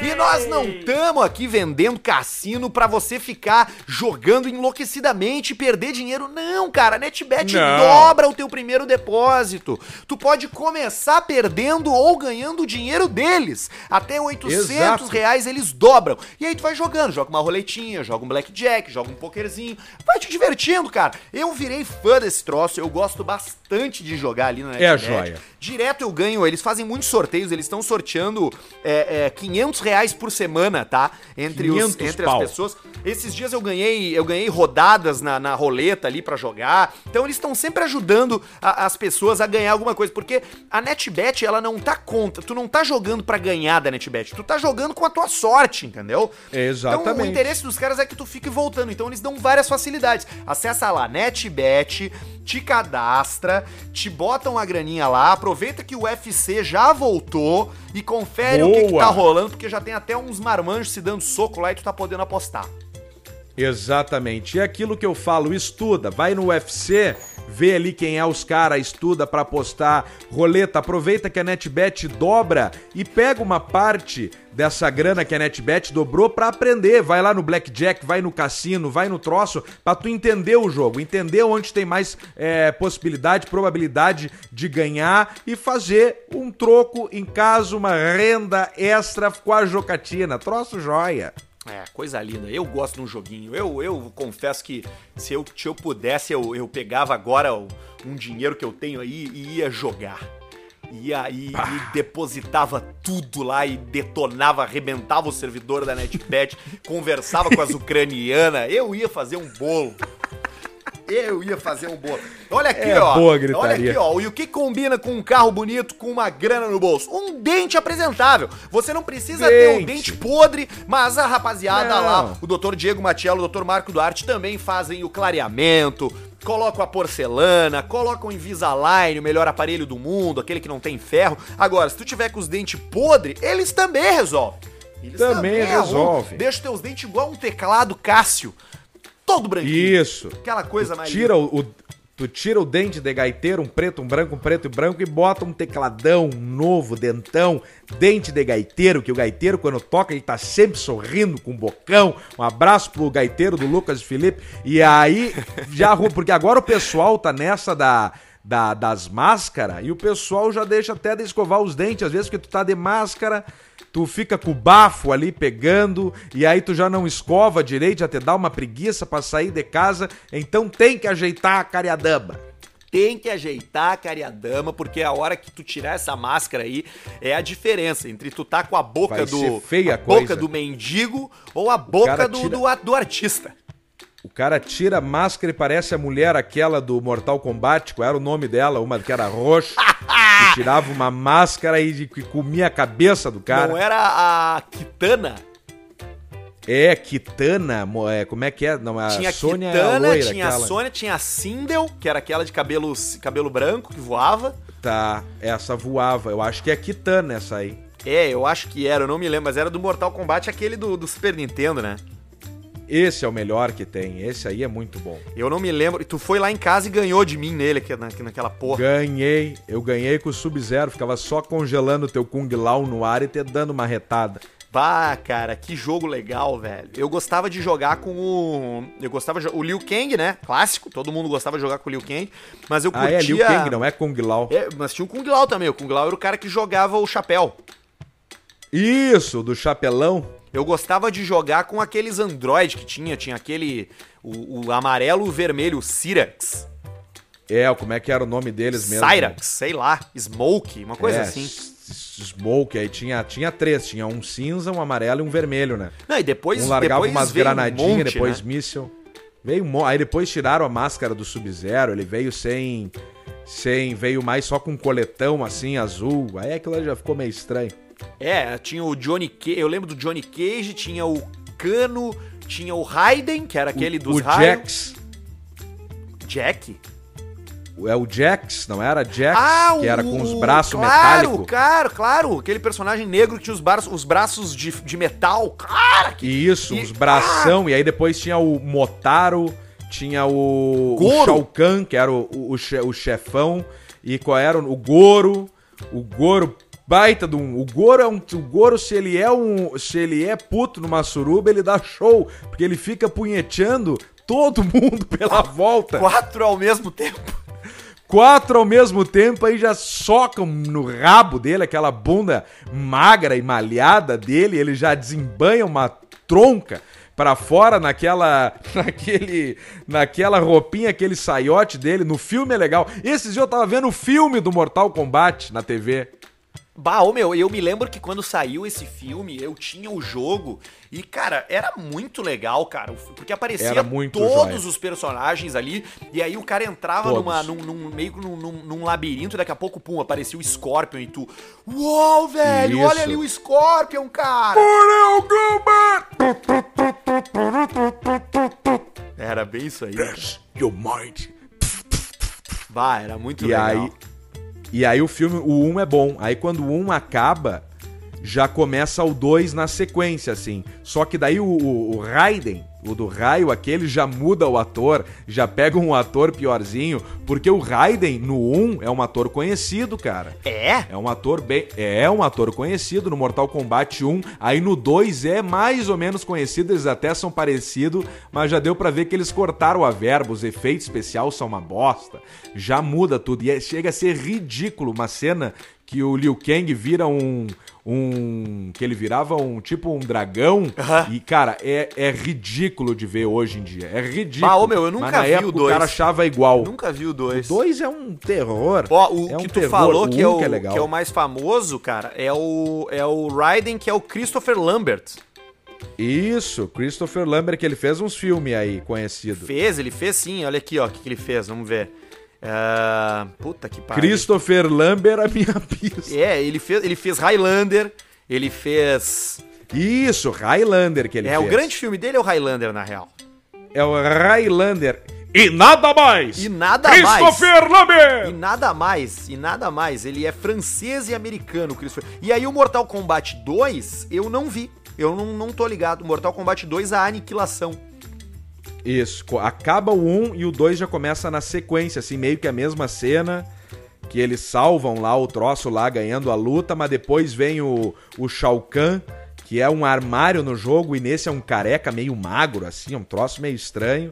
S1: E nós não estamos aqui vendendo cassino pra você ficar jogando enlouquecidamente e perder dinheiro. Não, cara, a NetBet
S2: Não.
S1: dobra o teu primeiro depósito. Tu pode começar perdendo ou ganhando o dinheiro deles. Até 800
S2: Exato.
S1: reais eles dobram. E aí tu vai jogando, joga uma roletinha, joga um blackjack, joga um pokerzinho. Vai te divertindo, cara. Eu virei fã desse troço, eu gosto bastante de jogar ali na
S2: É a
S1: NetBet.
S2: joia.
S1: Direto eu ganho, eles fazem muitos sorteios, eles estão sorteando é, é, 500 reais por semana, tá? Entre, os,
S2: 500
S1: entre
S2: pau.
S1: as pessoas. Esses dias eu ganhei, eu ganhei rodadas na, na roleta ali pra jogar. Então eles estão sempre ajudando a- as pessoas a ganhar alguma coisa, porque a NetBet ela não tá contra, tu não tá jogando pra ganhar da NetBet, tu tá jogando com a tua sorte, entendeu? Então o
S2: Exatamente.
S1: interesse dos caras é que tu fique voltando, então eles dão várias facilidades. Acessa lá NetBet, te cadastra, te botam a graninha lá, aproveita que o UFC já voltou e confere o que, que
S2: Boa.
S1: tá rolando, porque já tem até uns marmanjos se dando soco lá e tu tá podendo apostar.
S2: Exatamente. E aquilo que eu falo, estuda, vai no UFC, vê ali quem é os caras, estuda pra apostar, roleta, aproveita que a NetBet dobra e pega uma parte dessa grana que a NetBet dobrou pra aprender. Vai lá no Blackjack, vai no cassino, vai no troço, pra tu entender o jogo, entender onde tem mais é, possibilidade, probabilidade de ganhar e fazer um troco em caso, uma renda extra com a jocatina. Troço joia.
S1: É, coisa linda. Eu gosto de um joguinho. Eu, eu confesso que se eu, se eu pudesse, eu, eu pegava agora um dinheiro que eu tenho aí e ia jogar. Ia e, e depositava tudo lá e detonava, arrebentava o servidor da NetBet, conversava com as ucranianas. Eu ia fazer um bolo. Eu ia fazer um bolo. Olha aqui,
S2: É
S1: ó.
S2: boa gritaria.
S1: Olha aqui, ó. E o que combina com um carro bonito, com uma grana no bolso? Um dente apresentável. Você não precisa ter um
S2: Dente.
S1: dente podre, mas a rapaziada
S2: Não.
S1: lá, o Dr. Diego Matiello, o Dr. Marco Duarte também fazem o clareamento, colocam a porcelana, colocam o Invisalign, o melhor aparelho do mundo, aquele que não tem ferro. Agora, se tu tiver com os dentes podres, eles também resolvem. Eles
S2: Também
S1: arrumam.
S2: resolve.
S1: Deixa teus dentes igual um teclado Cássio. Todo branquinho.
S2: Isso.
S1: Aquela coisa mais
S2: Tira o, o- tu tira o dente de gaiteiro, um preto, um branco, um preto e branco e bota um tecladão novo, dentão, dente de gaiteiro, que o gaiteiro quando toca ele tá sempre sorrindo com um bocão. Um abraço pro gaiteiro do Lucas e Felipe. E aí já arruma, porque agora o pessoal tá nessa da da- das máscaras e o pessoal já deixa até de escovar os dentes, às vezes porque tu tá de máscara, tu fica com o bafo ali pegando e aí tu já não escova direito, já te dá uma preguiça pra sair de casa, então tem que ajeitar a cariadama.
S1: tem que ajeitar a cariadama, porque a hora que tu tirar essa máscara aí é a diferença entre tu tá com a boca
S2: Vai
S1: do
S2: feia
S1: a
S2: coisa.
S1: boca do mendigo ou a boca do,
S2: tira-
S1: do, do artista.
S2: O cara tira a máscara e parece a mulher aquela do Mortal Kombat, qual era o nome dela? Uma que era roxa, que tirava uma máscara e que comia a cabeça do cara.
S1: Não era a Kitana?
S2: É, Kitana, é, como é que é? Não, a
S1: tinha a
S2: Sônia é a
S1: Kitana,
S2: loira,
S1: tinha
S2: aquela.
S1: a Sônia, tinha a Sindel, que era aquela de cabelo, cabelo branco que voava.
S2: Tá, essa voava. Eu acho que é Kitana essa aí.
S1: É, eu acho que era, eu não me lembro, mas era do Mortal Kombat, aquele do, do Super Nintendo, né?
S2: Esse é o melhor que tem. Esse aí é muito bom.
S1: Eu não me lembro. E tu foi lá em casa e ganhou de mim nele, aqui, na, naquela porra.
S2: Ganhei. Eu ganhei com o Sub-Zero. Ficava só congelando o teu Kung Lao no ar e te dando uma retada.
S1: Bah, cara, que jogo legal, velho. Eu gostava de jogar com o. Eu gostava de... O Liu Kang, né? Clássico. Todo mundo gostava de jogar com o Liu Kang. Mas eu
S2: Ah,
S1: curtia.
S2: é Liu Kang, não é Kung Lao.
S1: É, mas tinha o Kung Lao também. O Kung Lao era o cara que jogava o chapéu.
S2: Isso, do chapelão.
S1: Eu gostava de jogar com aqueles Android que tinha. Tinha aquele. O, o amarelo e o vermelho, o Cyrax.
S2: É, como é que era o nome deles mesmo?
S1: Cyrax, sei lá. Smoke, uma coisa
S2: É,
S1: assim.
S2: Smoke, aí tinha, tinha três. Tinha um cinza, um amarelo e um vermelho, né?
S1: Não, e depois.
S2: um largava
S1: depois
S2: umas
S1: veio um
S2: granadinhas,
S1: monte,
S2: depois
S1: né?
S2: míssil. Veio um Aí depois tiraram a máscara do Sub-Zero, ele veio sem. Sem. Veio mais só com um coletão assim, azul. Aí aquilo já ficou meio estranho.
S1: É, tinha o Johnny Cage, eu lembro do Johnny Cage, tinha o Cano, tinha o Raiden, que era aquele dos
S2: o
S1: raios.
S2: Jax.
S1: Jack?
S2: É o Jax, não era Jax?
S1: Ah,
S2: que era com os
S1: o-
S2: braços
S1: claro,
S2: metálicos.
S1: Claro, claro, aquele personagem negro que tinha os braços, os braços de, de metal. Cara, que
S2: Isso,
S1: E-
S2: uns bração. E aí depois tinha o Motaro, tinha o, o. Shao Kahn, que era o, o, o chefão. E qual era o, o Goro? O Goro, baita de um. O Goro é um. O Goro, se ele é um. Se ele é puto numa suruba, ele dá show. Porque ele fica punheteando todo mundo pela volta.
S1: quatro ao mesmo tempo.
S2: Quatro ao mesmo tempo, aí já socam no rabo dele, aquela bunda magra e malhada dele, ele já desembanha uma tronca pra fora naquela naquele naquela roupinha, aquele saiote dele. No filme é legal. Esses dias eu tava vendo o filme do Mortal Kombat na TV.
S1: Bah, ô meu, eu me lembro que quando saiu esse filme, eu tinha o jogo e, cara, era muito legal, cara, porque aparecia todos
S2: joia.
S1: os personagens ali, e aí o cara entrava
S2: Todos.
S1: numa, num, num- meio que num, num, labirinto, e daqui a pouco, pum, aparecia o Scorpion e tu, uau, velho,
S2: Isso.
S1: olha ali o Scorpion, cara! Era bem isso aí, cara.
S2: Your mind.
S1: Bah, era muito
S2: E
S1: legal.
S2: aí, e aí o filme, o 1 é bom. Aí quando o 1 acaba, já começa o 2 na sequência, assim. Só que daí o, o, o Raiden, O do Raio, aquele já muda o ator, já pega um ator piorzinho, porque o Raiden no 1 é um ator conhecido, cara.
S1: É?
S2: É um ator bem. É um ator conhecido no Mortal Kombat 1. Aí no 2 é mais ou menos conhecido, eles até são parecidos, mas já deu pra ver que eles cortaram a verba, os efeitos especiais são uma bosta. Já muda tudo. E é- chega a ser ridículo uma cena que o Liu Kang vira um. Um. Que ele virava um tipo um dragão. E, cara, é, é ridículo de ver hoje em dia. É ridículo.
S1: Ah, ô, meu, eu nunca
S2: Mas
S1: vi o
S2: época
S1: dois.
S2: O cara achava igual.
S1: Nunca vi o 2.
S2: Dois é um terror.
S1: Ó, o
S2: é um
S1: que tu
S2: terror.
S1: falou
S2: O
S1: que, é o,
S2: que é legal.
S1: que é o mais famoso, cara, é o, é o Raiden, que é o Christopher Lambert.
S2: Isso, Christopher Lambert, que ele fez uns filmes aí conhecidos.
S1: Fez, ele fez sim, olha aqui, ó, o que, que ele fez, vamos ver. Ah, puta que pariu.
S2: Christopher Lambert, a minha pista.
S1: É, ele fez, ele fez Highlander, ele fez...
S2: Isso, Highlander que ele
S1: é,
S2: fez.
S1: o grande filme dele é o Highlander, na real.
S2: É o Highlander. E nada mais!
S1: E nada
S2: Christopher
S1: E
S2: Lambert!
S1: nada mais, e nada mais. Ele é francês e americano, Christopher. E aí o Mortal Kombat 2, eu não vi. Eu não, não tô ligado. Mortal Kombat 2, a aniquilação.
S2: Isso, acaba o 1 e o 2 já começa na sequência, assim, meio que a mesma cena. Que eles salvam lá o troço lá, ganhando a luta, mas depois vem o, o Shao Kahn, que é um armário no jogo, e nesse é um careca meio magro, assim, é um troço meio estranho.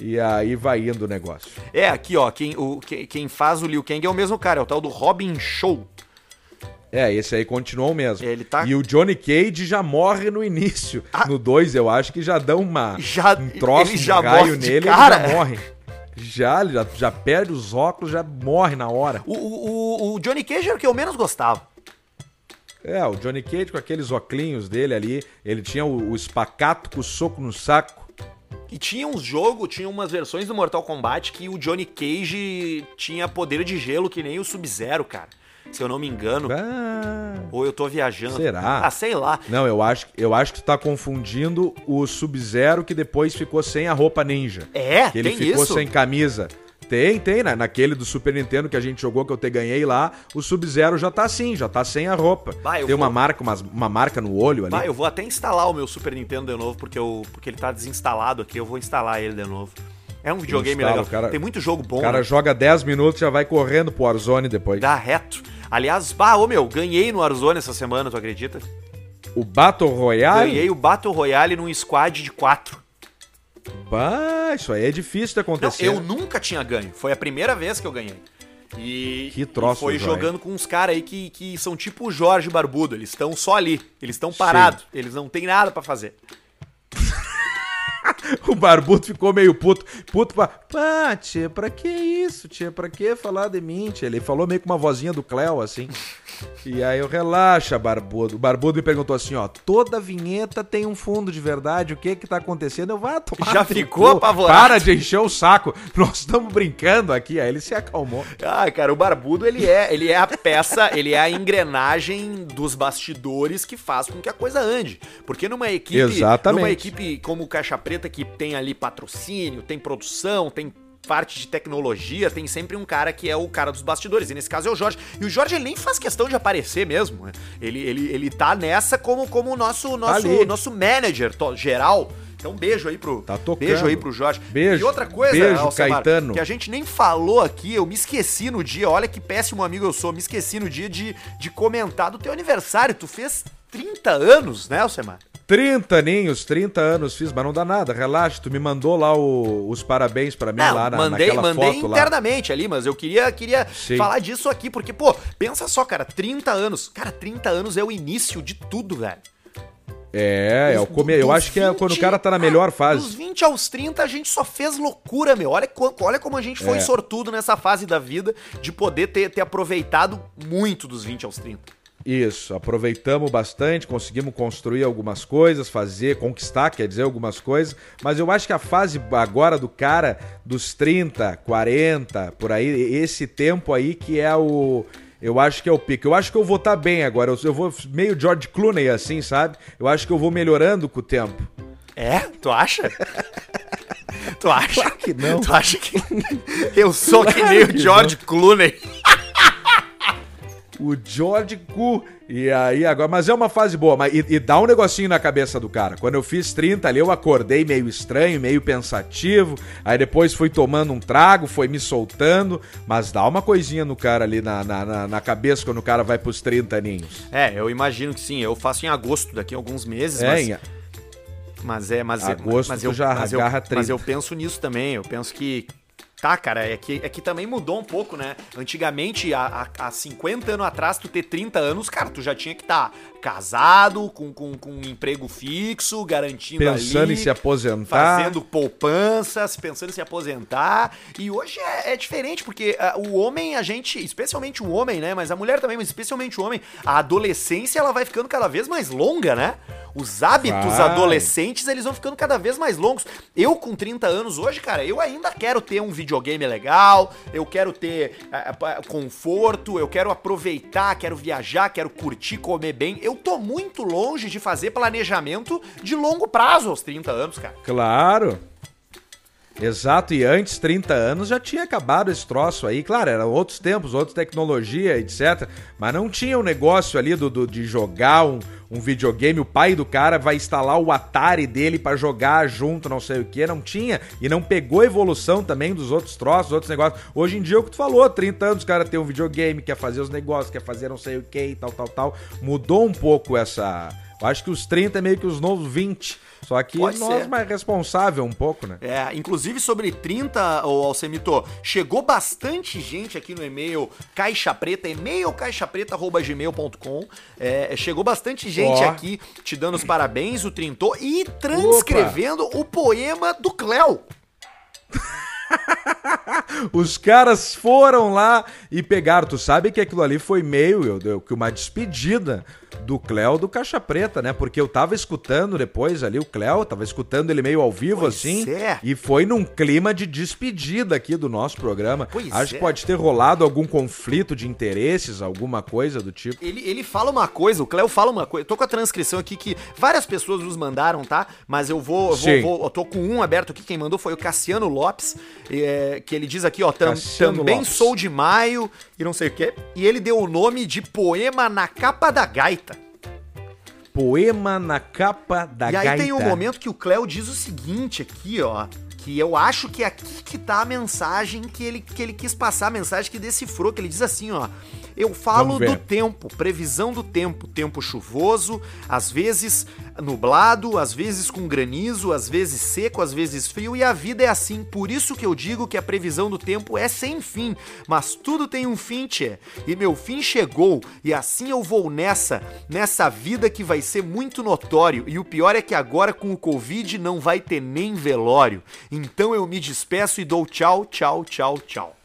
S2: E aí vai indo o negócio.
S1: É, aqui, ó, quem, o, quem, quem faz o Liu Kang é o mesmo cara, é o tal do Robin Show.
S2: É, esse aí continuou mesmo.
S1: Ele tá-
S2: E o Johnny Cage já morre no início.
S1: Ah.
S2: No 2, eu acho que já dão uma,
S1: Já-
S2: um troço,
S1: ele já
S2: um raio nele ele já morre. Já, já, já perde os óculos, já morre na hora.
S1: O, o, o- o Johnny Cage era o que eu menos gostava.
S2: É, o Johnny Cage com aqueles óculos dele ali, ele tinha o, o espacato com o soco no saco.
S1: E tinha uns jogos, tinha umas versões do Mortal Kombat que o Johnny Cage tinha poder de gelo que nem o Sub-Zero, cara. Se eu não me engano.
S2: Ah.
S1: Ou eu tô viajando.
S2: Será?
S1: Ah, sei lá.
S2: Não, eu acho, eu acho que tu tá confundindo o Sub-Zero que depois ficou sem a roupa ninja.
S1: É,
S2: Que ele
S1: tem
S2: ficou
S1: isso.
S2: sem camisa. Tem, tem, né? Naquele do Super Nintendo que a gente jogou, que eu te ganhei lá, o Sub-Zero já tá assim, já tá sem a roupa.
S1: Eu
S2: tem uma
S1: vou-
S2: marca, uma, uma marca no olho ali.
S1: Bah, eu vou até instalar o meu Super Nintendo de novo, porque, eu, porque ele tá desinstalado aqui, eu vou instalar ele de novo. É um videogame
S2: Instala,
S1: legal.
S2: cara-
S1: Tem muito jogo bom,
S2: o cara
S1: né?
S2: joga 10 minutos e já vai correndo pro Warzone depois.
S1: Dá reto. Aliás, bah, ô meu, ganhei no Warzone essa semana, tu acredita?
S2: O Battle Royale?
S1: Ganhei o Battle Royale num squad de quatro.
S2: Pá, isso aí é difícil de
S1: Não,
S2: acontecer.
S1: eu nunca tinha ganho. Foi a primeira vez que eu ganhei. E,
S2: Que troço,
S1: e foi jogando com uns caras aí que, que são tipo o Jorge Barbudo. Eles estão só ali. Eles estão parados. Eles não têm nada pra fazer.
S2: O Barbudo ficou meio puto. Puto pra. Pá, tia, pra que isso, tia? Pra que falar de mim, tia? Ele falou meio com uma vozinha do Cléo, assim. E aí eu, relaxa, Barbudo. O Barbudo me perguntou assim, ó, toda vinheta tem um fundo de verdade, o que que tá acontecendo? Eu, vá tomar
S1: Já ficou apavorado.
S2: Para de encher o saco, nós estamos brincando aqui. Aí ele se acalmou.
S1: Ah, cara, o Barbudo, ele é, ele é a peça, ele é a engrenagem dos bastidores que faz com que a coisa ande. Porque numa equipe,
S2: Exatamente.
S1: numa equipe como o Caixa Preta, que tem ali patrocínio, tem produção, tem parte de tecnologia, tem sempre um cara que é o cara dos bastidores. E nesse caso é o Jorge. E o Jorge ele nem faz questão de aparecer mesmo. Ele, ele, ele tá nessa como como o nosso, nosso,
S2: ali.
S1: nosso manager geral. Então, beijo aí pro.
S2: Tá tocando.
S1: Beijo aí pro Jorge.
S2: Beijo.
S1: E outra coisa,
S2: Beijo,
S1: Alcemar,
S2: Caetano.
S1: que a gente nem falou aqui, eu me esqueci no dia, olha que péssimo amigo eu sou, me esqueci no dia de, de comentar do teu aniversário. Tu fez 30 anos, né, Alcemar?
S2: 30 aninhos, 30 anos fiz, mas não dá nada, relaxa. Tu me mandou lá o- os parabéns pra mim lá na,
S1: mandei,
S2: naquela
S1: mandei
S2: foto lá.
S1: internamente ali, mas eu queria, queria
S2: Sim.
S1: falar disso aqui, porque, pô, pensa só, cara, 30 anos. Cara, 30 anos é o início de tudo, velho.
S2: É, é o
S1: Dos-
S2: come... eu acho que é quando o
S1: 20
S2: cara tá na melhor
S1: ah, Dos
S2: fase.
S1: 20 aos 30 a gente só fez loucura, meu. Olha, olha como a gente foi
S2: É.
S1: sortudo nessa fase da vida de poder ter, ter aproveitado muito dos 20 aos 30.
S2: Isso, aproveitamos bastante, conseguimos construir algumas coisas, fazer, conquistar, quer dizer, algumas coisas, mas eu acho que a fase agora do cara dos 30, 40, por aí, esse tempo aí que é o. Eu acho que é o pico. Eu acho que eu vou estar bem agora. Eu, eu vou meio George Clooney assim, sabe? Eu acho que eu vou melhorando com o tempo.
S1: É? Tu acha? tu acha?
S2: Claro que não.
S1: Tu acha que eu sou que nem o George Clooney?
S2: O George Cu. E aí agora, mas é uma fase boa, mas, e, e, dá um negocinho na cabeça do cara. Quando eu fiz 30 ali, eu acordei meio estranho, meio pensativo. Aí depois fui tomando um trago, foi me soltando. Mas dá uma coisinha no cara ali na, na, na, na cabeça quando o cara vai pros 30 aninhos.
S1: É, eu imagino que sim. Eu faço em agosto, daqui a alguns meses,
S2: é,
S1: mas.
S2: Em...
S1: Mas é, mas,
S2: agosto
S1: mas eu
S2: já
S1: mas
S2: agarra
S1: eu,
S2: 30.
S1: mas eu penso nisso também. Eu penso que Tá, cara, é que, é que também mudou um pouco, né? Antigamente, há, há 50 anos atrás, tu ter 30 anos, cara, tu já tinha que estar tá casado, com, com, com um emprego fixo, garantindo
S2: Pensando
S1: ali,
S2: em se aposentar.
S1: Fazendo poupanças, pensando em se aposentar. E hoje é, é diferente, porque uh, o homem, a gente, especialmente o homem, né? Mas a mulher também, mas especialmente o homem, a adolescência, ela vai ficando cada vez mais longa, né? Os hábitos
S2: Vai.
S1: adolescentes, eles vão ficando cada vez mais longos. Eu, com 30 anos hoje, cara, eu ainda quero ter um videogame legal, eu quero ter uh, conforto, eu quero aproveitar, quero viajar, quero curtir, comer bem. Eu tô muito longe de fazer planejamento de longo prazo aos 30 anos, cara.
S2: Claro. Exato, e antes, 30 anos, já tinha acabado esse troço aí. Claro, eram outros tempos, outra tecnologia, etc. Mas não tinha o um negócio ali do, do, de jogar um, um videogame. O pai do cara vai instalar o Atari dele para jogar junto, não sei o que. Não tinha. E não pegou evolução também dos outros troços, outros negócios. Hoje em dia, é o que tu falou, 30 anos o cara tem um videogame, quer fazer os negócios, quer fazer não sei o que e tal, tal, tal. Mudou um pouco essa. Eu acho que os 30 é meio que os novos 20. Só que
S1: Pode
S2: nós
S1: ser.
S2: mais responsável um pouco, né?
S1: É, inclusive sobre 30, ô Alcemito, chegou bastante gente aqui no e-mail Caixa Preta, e-mail caixapreta.gmail.com. É, chegou bastante gente
S2: Ó.
S1: aqui te dando os parabéns, o Trintou, e transcrevendo o poema do Cléo.
S2: Os caras foram lá e pegaram. Tu sabe que aquilo ali foi meio, eu, eu, que uma despedida do Cléo do Caixa Preta, né? Porque eu tava escutando depois ali o Cléo, tava escutando ele meio ao vivo
S1: Pois
S2: assim.
S1: é.
S2: E foi num clima de despedida aqui do nosso programa.
S1: Pois
S2: Acho
S1: é.
S2: que pode ter rolado algum conflito de interesses, alguma coisa do tipo.
S1: Ele, ele fala uma coisa, o Cléo fala uma coisa. Eu tô com a transcrição aqui que várias pessoas nos mandaram, tá? Mas eu vou, eu vou, vou- eu tô com um aberto aqui. Quem mandou foi o Cassiano Lopes, é, que ele diz aqui, ó, tam- também
S2: Lopes.
S1: sou de maio e não sei o quê. E ele deu o nome de poema na capa da gaita.
S2: Poema na capa da
S1: e aí
S2: gaita.
S1: tem um momento que o Cléo diz o seguinte aqui, ó. Que eu acho que é aqui que tá a mensagem que ele, que ele quis passar, a mensagem que decifrou, que ele diz assim, ó. Eu falo do tempo, previsão do tempo, tempo chuvoso, às vezes nublado, às vezes com granizo, às vezes seco, às vezes frio, e a vida é assim. Por isso que eu digo que a previsão do tempo é sem fim, mas tudo tem um fim, tchê. E meu fim chegou, e assim eu vou nessa, nessa vida que vai ser muito notório. E o pior é que agora com o Covid não vai ter nem velório. Então eu me despeço e dou tchau, tchau, tchau, tchau.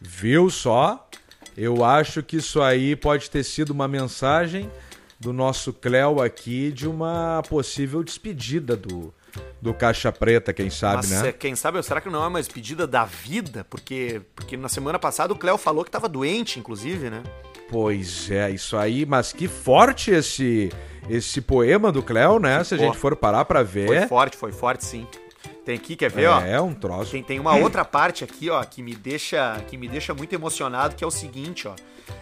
S2: Viu só? Eu acho que isso aí pode ter sido uma mensagem do nosso Cléo aqui de uma possível despedida do, do Caixa Preta, quem sabe,
S1: Mas
S2: né?
S1: quem sabe, será que não é uma despedida da vida? Porque, porque na semana passada o Cléo falou que tava doente, inclusive, né?
S2: Pois é, isso aí, mas que forte esse esse poema do Cléo, né? Se a gente for parar
S1: Foi
S2: ver.
S1: forte, foi forte sim. Tem aqui, quer ver, ó?
S2: É, um troço.
S1: Tem, tem uma outra parte aqui, ó, que me deixa que me deixa muito emocionado, que é o seguinte, ó.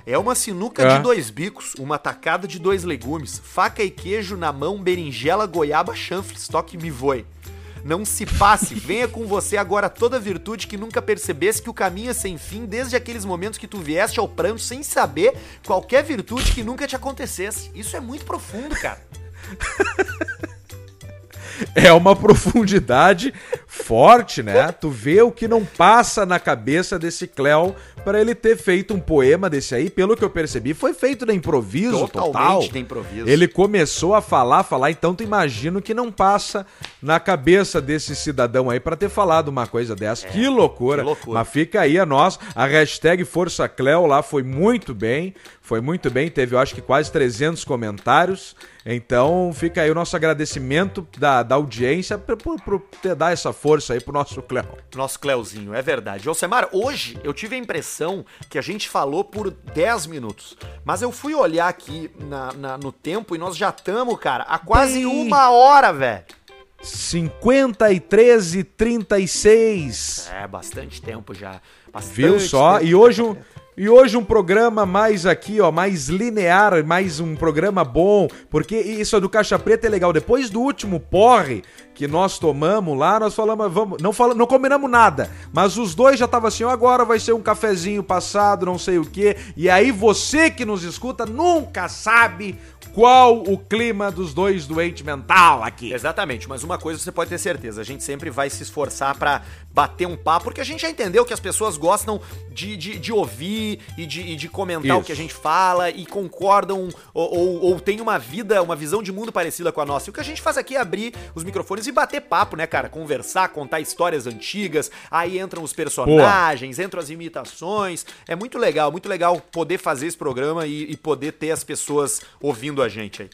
S1: É uma sinuca
S2: É.
S1: de dois bicos, uma tacada de dois legumes, faca e queijo na mão, berinjela, goiaba, chanfles, toque me voe. Não se passe, venha com você agora toda virtude que nunca percebesse que o caminho é sem fim, desde aqueles momentos que tu vieste ao pranto sem saber qualquer virtude que nunca te acontecesse. Isso é muito profundo, cara.
S2: É uma profundidade forte, né? Tu vê o que não passa na cabeça desse Cléo para ele ter feito um poema desse aí, pelo que eu percebi, foi feito de improviso
S1: Totalmente
S2: total.
S1: de improviso.
S2: Ele começou a falar, falar, então tu imagina o que não passa na cabeça desse cidadão aí para ter falado uma coisa dessa. que loucura.
S1: É, que loucura.
S2: Mas fica aí a nós, a hashtag Força Cléo lá foi muito bem, foi muito bem, teve eu acho que quase 300 comentários. Então fica aí o nosso agradecimento da, da audiência por, por, por ter dar essa força aí pro nosso Cléo.
S1: Nosso Cleuzinho, é verdade. Alcemar, hoje eu tive a impressão que a gente falou por 10 minutos. Mas eu fui olhar aqui na, na- no tempo e nós já estamos, cara, há quase
S2: Bem.
S1: uma hora, velho.
S2: 53 e 36.
S1: É, bastante tempo já. Bastante
S2: Viu só?
S1: tempo.
S2: E hoje um, E hoje um programa mais aqui, ó, mais linear, mais um programa bom, porque isso do Caixa Preta é legal. Depois do último porre que nós tomamos lá, nós falamos, vamos, não falamos, não combinamos nada, mas os dois já estavam assim, agora vai ser um cafezinho passado, não sei o quê. E aí você que nos escuta nunca sabe qual o clima dos dois doentes mental aqui.
S1: Exatamente, mas uma coisa você pode ter certeza, a gente sempre vai se esforçar para bater um papo, porque a gente já entendeu que as pessoas gostam de, de, de ouvir e de, e de comentar Isso. o que a gente fala e concordam ou, ou, ou tem uma vida, uma visão de mundo parecida com a nossa. E o que a gente faz aqui é abrir os microfones e bater papo, né, cara? Conversar, contar histórias antigas, aí entram os personagens, entram as imitações. É muito legal, muito legal poder fazer esse programa e, e poder ter as pessoas ouvindo a gente aí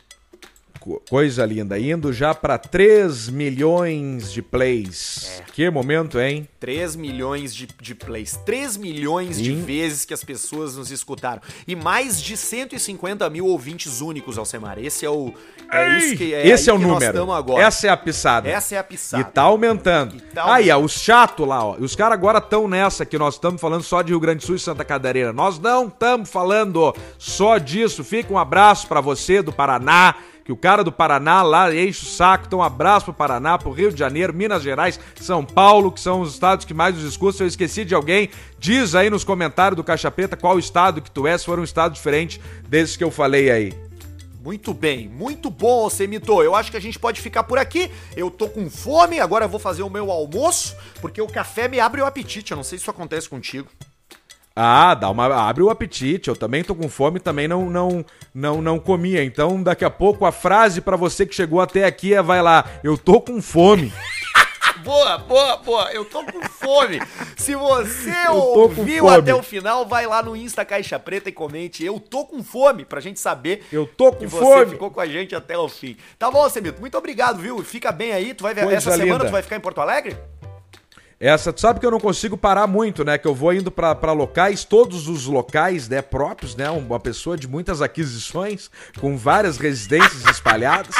S2: coisa linda. Indo já para 3 milhões de plays. É. Que momento, hein?
S1: 3 milhões de, de plays. 3 milhões Sim. de vezes que as pessoas nos escutaram. E mais de 150 mil ouvintes únicos, Alcemar. Esse é o.
S2: É isso que, é Esse é o número. Essa é a pisada.
S1: Essa é a pisada.
S2: E tá aumentando. E tá Aí, ó, os chato lá, ó. Os caras agora estão nessa que nós estamos falando só de Rio Grande do Sul e Santa Catarina. Nós não estamos falando só disso. Fica um abraço para você do Paraná que o cara do Paraná lá enche o saco. Então, um abraço pro Paraná, pro Rio de Janeiro, Minas Gerais, São Paulo, que são os estados que mais nos escutam. Se eu esqueci de alguém, diz aí nos comentários do Caixa Preta qual estado que tu é, se for um estado diferente desses que eu falei aí.
S1: Muito bem, muito bom, Semito. Eu acho que a gente pode ficar por aqui. Eu tô com fome, agora vou fazer o meu almoço, porque o café me abre o apetite. Eu não sei se isso acontece contigo.
S2: Ah, dá uma abre o apetite. Eu também tô com fome, também não não não não comia. Então, daqui a pouco a frase para você que chegou até aqui é vai lá, eu tô com fome.
S1: boa, boa, boa. Eu tô com fome. Se você ouviu até o final, vai lá no Insta Caixa Preta e comente. Eu tô com fome, pra gente saber
S2: eu tô com que fome.
S1: você ficou com a gente até o fim. Tá bom, Semito? Muito obrigado, viu? Fica bem aí. Tu vai ver essa linda. semana tu vai ficar em Porto Alegre?
S2: Essa, tu sabe que eu não consigo parar muito, né? Que eu vou indo para locais, todos os locais, né, próprios, né? Uma pessoa de muitas aquisições, com várias residências espalhadas.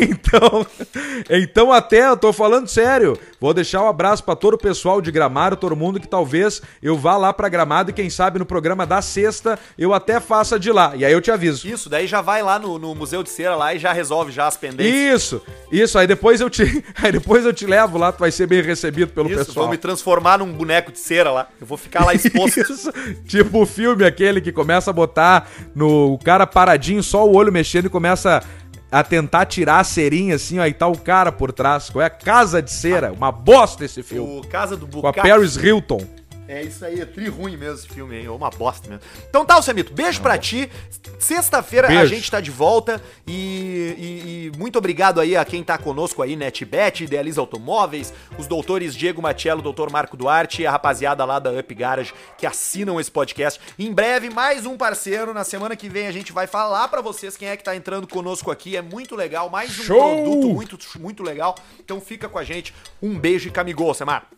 S2: Então, então até eu tô falando sério. Vou deixar um abraço para todo o pessoal de Gramado, todo mundo que talvez eu vá lá para Gramado e quem sabe no programa da sexta eu até faça de lá. E aí eu te aviso.
S1: Isso, daí já vai lá no, no Museu de Cera lá e já resolve já as pendências.
S2: Isso. Isso, aí depois eu te aí depois eu te levo lá, tu vai ser bem recebido pelo Isso, pessoal
S1: vou me transformar num boneco de cera lá. Eu vou ficar lá exposto. Isso.
S2: Tipo o filme aquele que começa a botar no o cara paradinho, só o olho mexendo e começa a tentar tirar a cerinha assim, ó, e tá o cara por trás. Qual é? Casa de Cera. Uma bosta esse filme.
S1: O Casa do
S2: Bucaque. Com a Paris Hilton.
S1: É isso aí, é tri ruim mesmo esse filme aí, é uma bosta mesmo. Então tá, Samito, beijo pra ti. Sexta-feira a gente tá de volta e, e, e, muito obrigado aí a quem tá conosco aí, NetBet, Idealiza Automóveis, os doutores Diego Matiello, doutor Marco Duarte e a rapaziada lá da Up Garage que assinam esse podcast. Em breve, mais um parceiro. Na semana que vem a gente vai falar para vocês quem é que tá entrando conosco aqui. É muito legal, mais um Show! produto muito, muito legal. Então fica com a gente. Um beijo e camigol, Samar.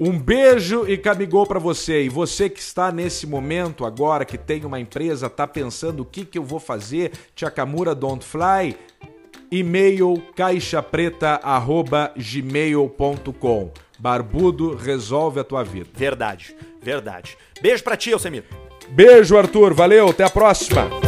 S2: Um beijo e camigou para você. E você que está nesse momento agora, que tem uma empresa, tá pensando o que, que eu vou fazer, Chakamura Don't Fly, e-mail caixapreta@gmail.com. Barbudo resolve a tua vida.
S1: Verdade, verdade. Beijo para ti, Alcemir.
S2: Beijo, Arthur. Valeu, até a próxima.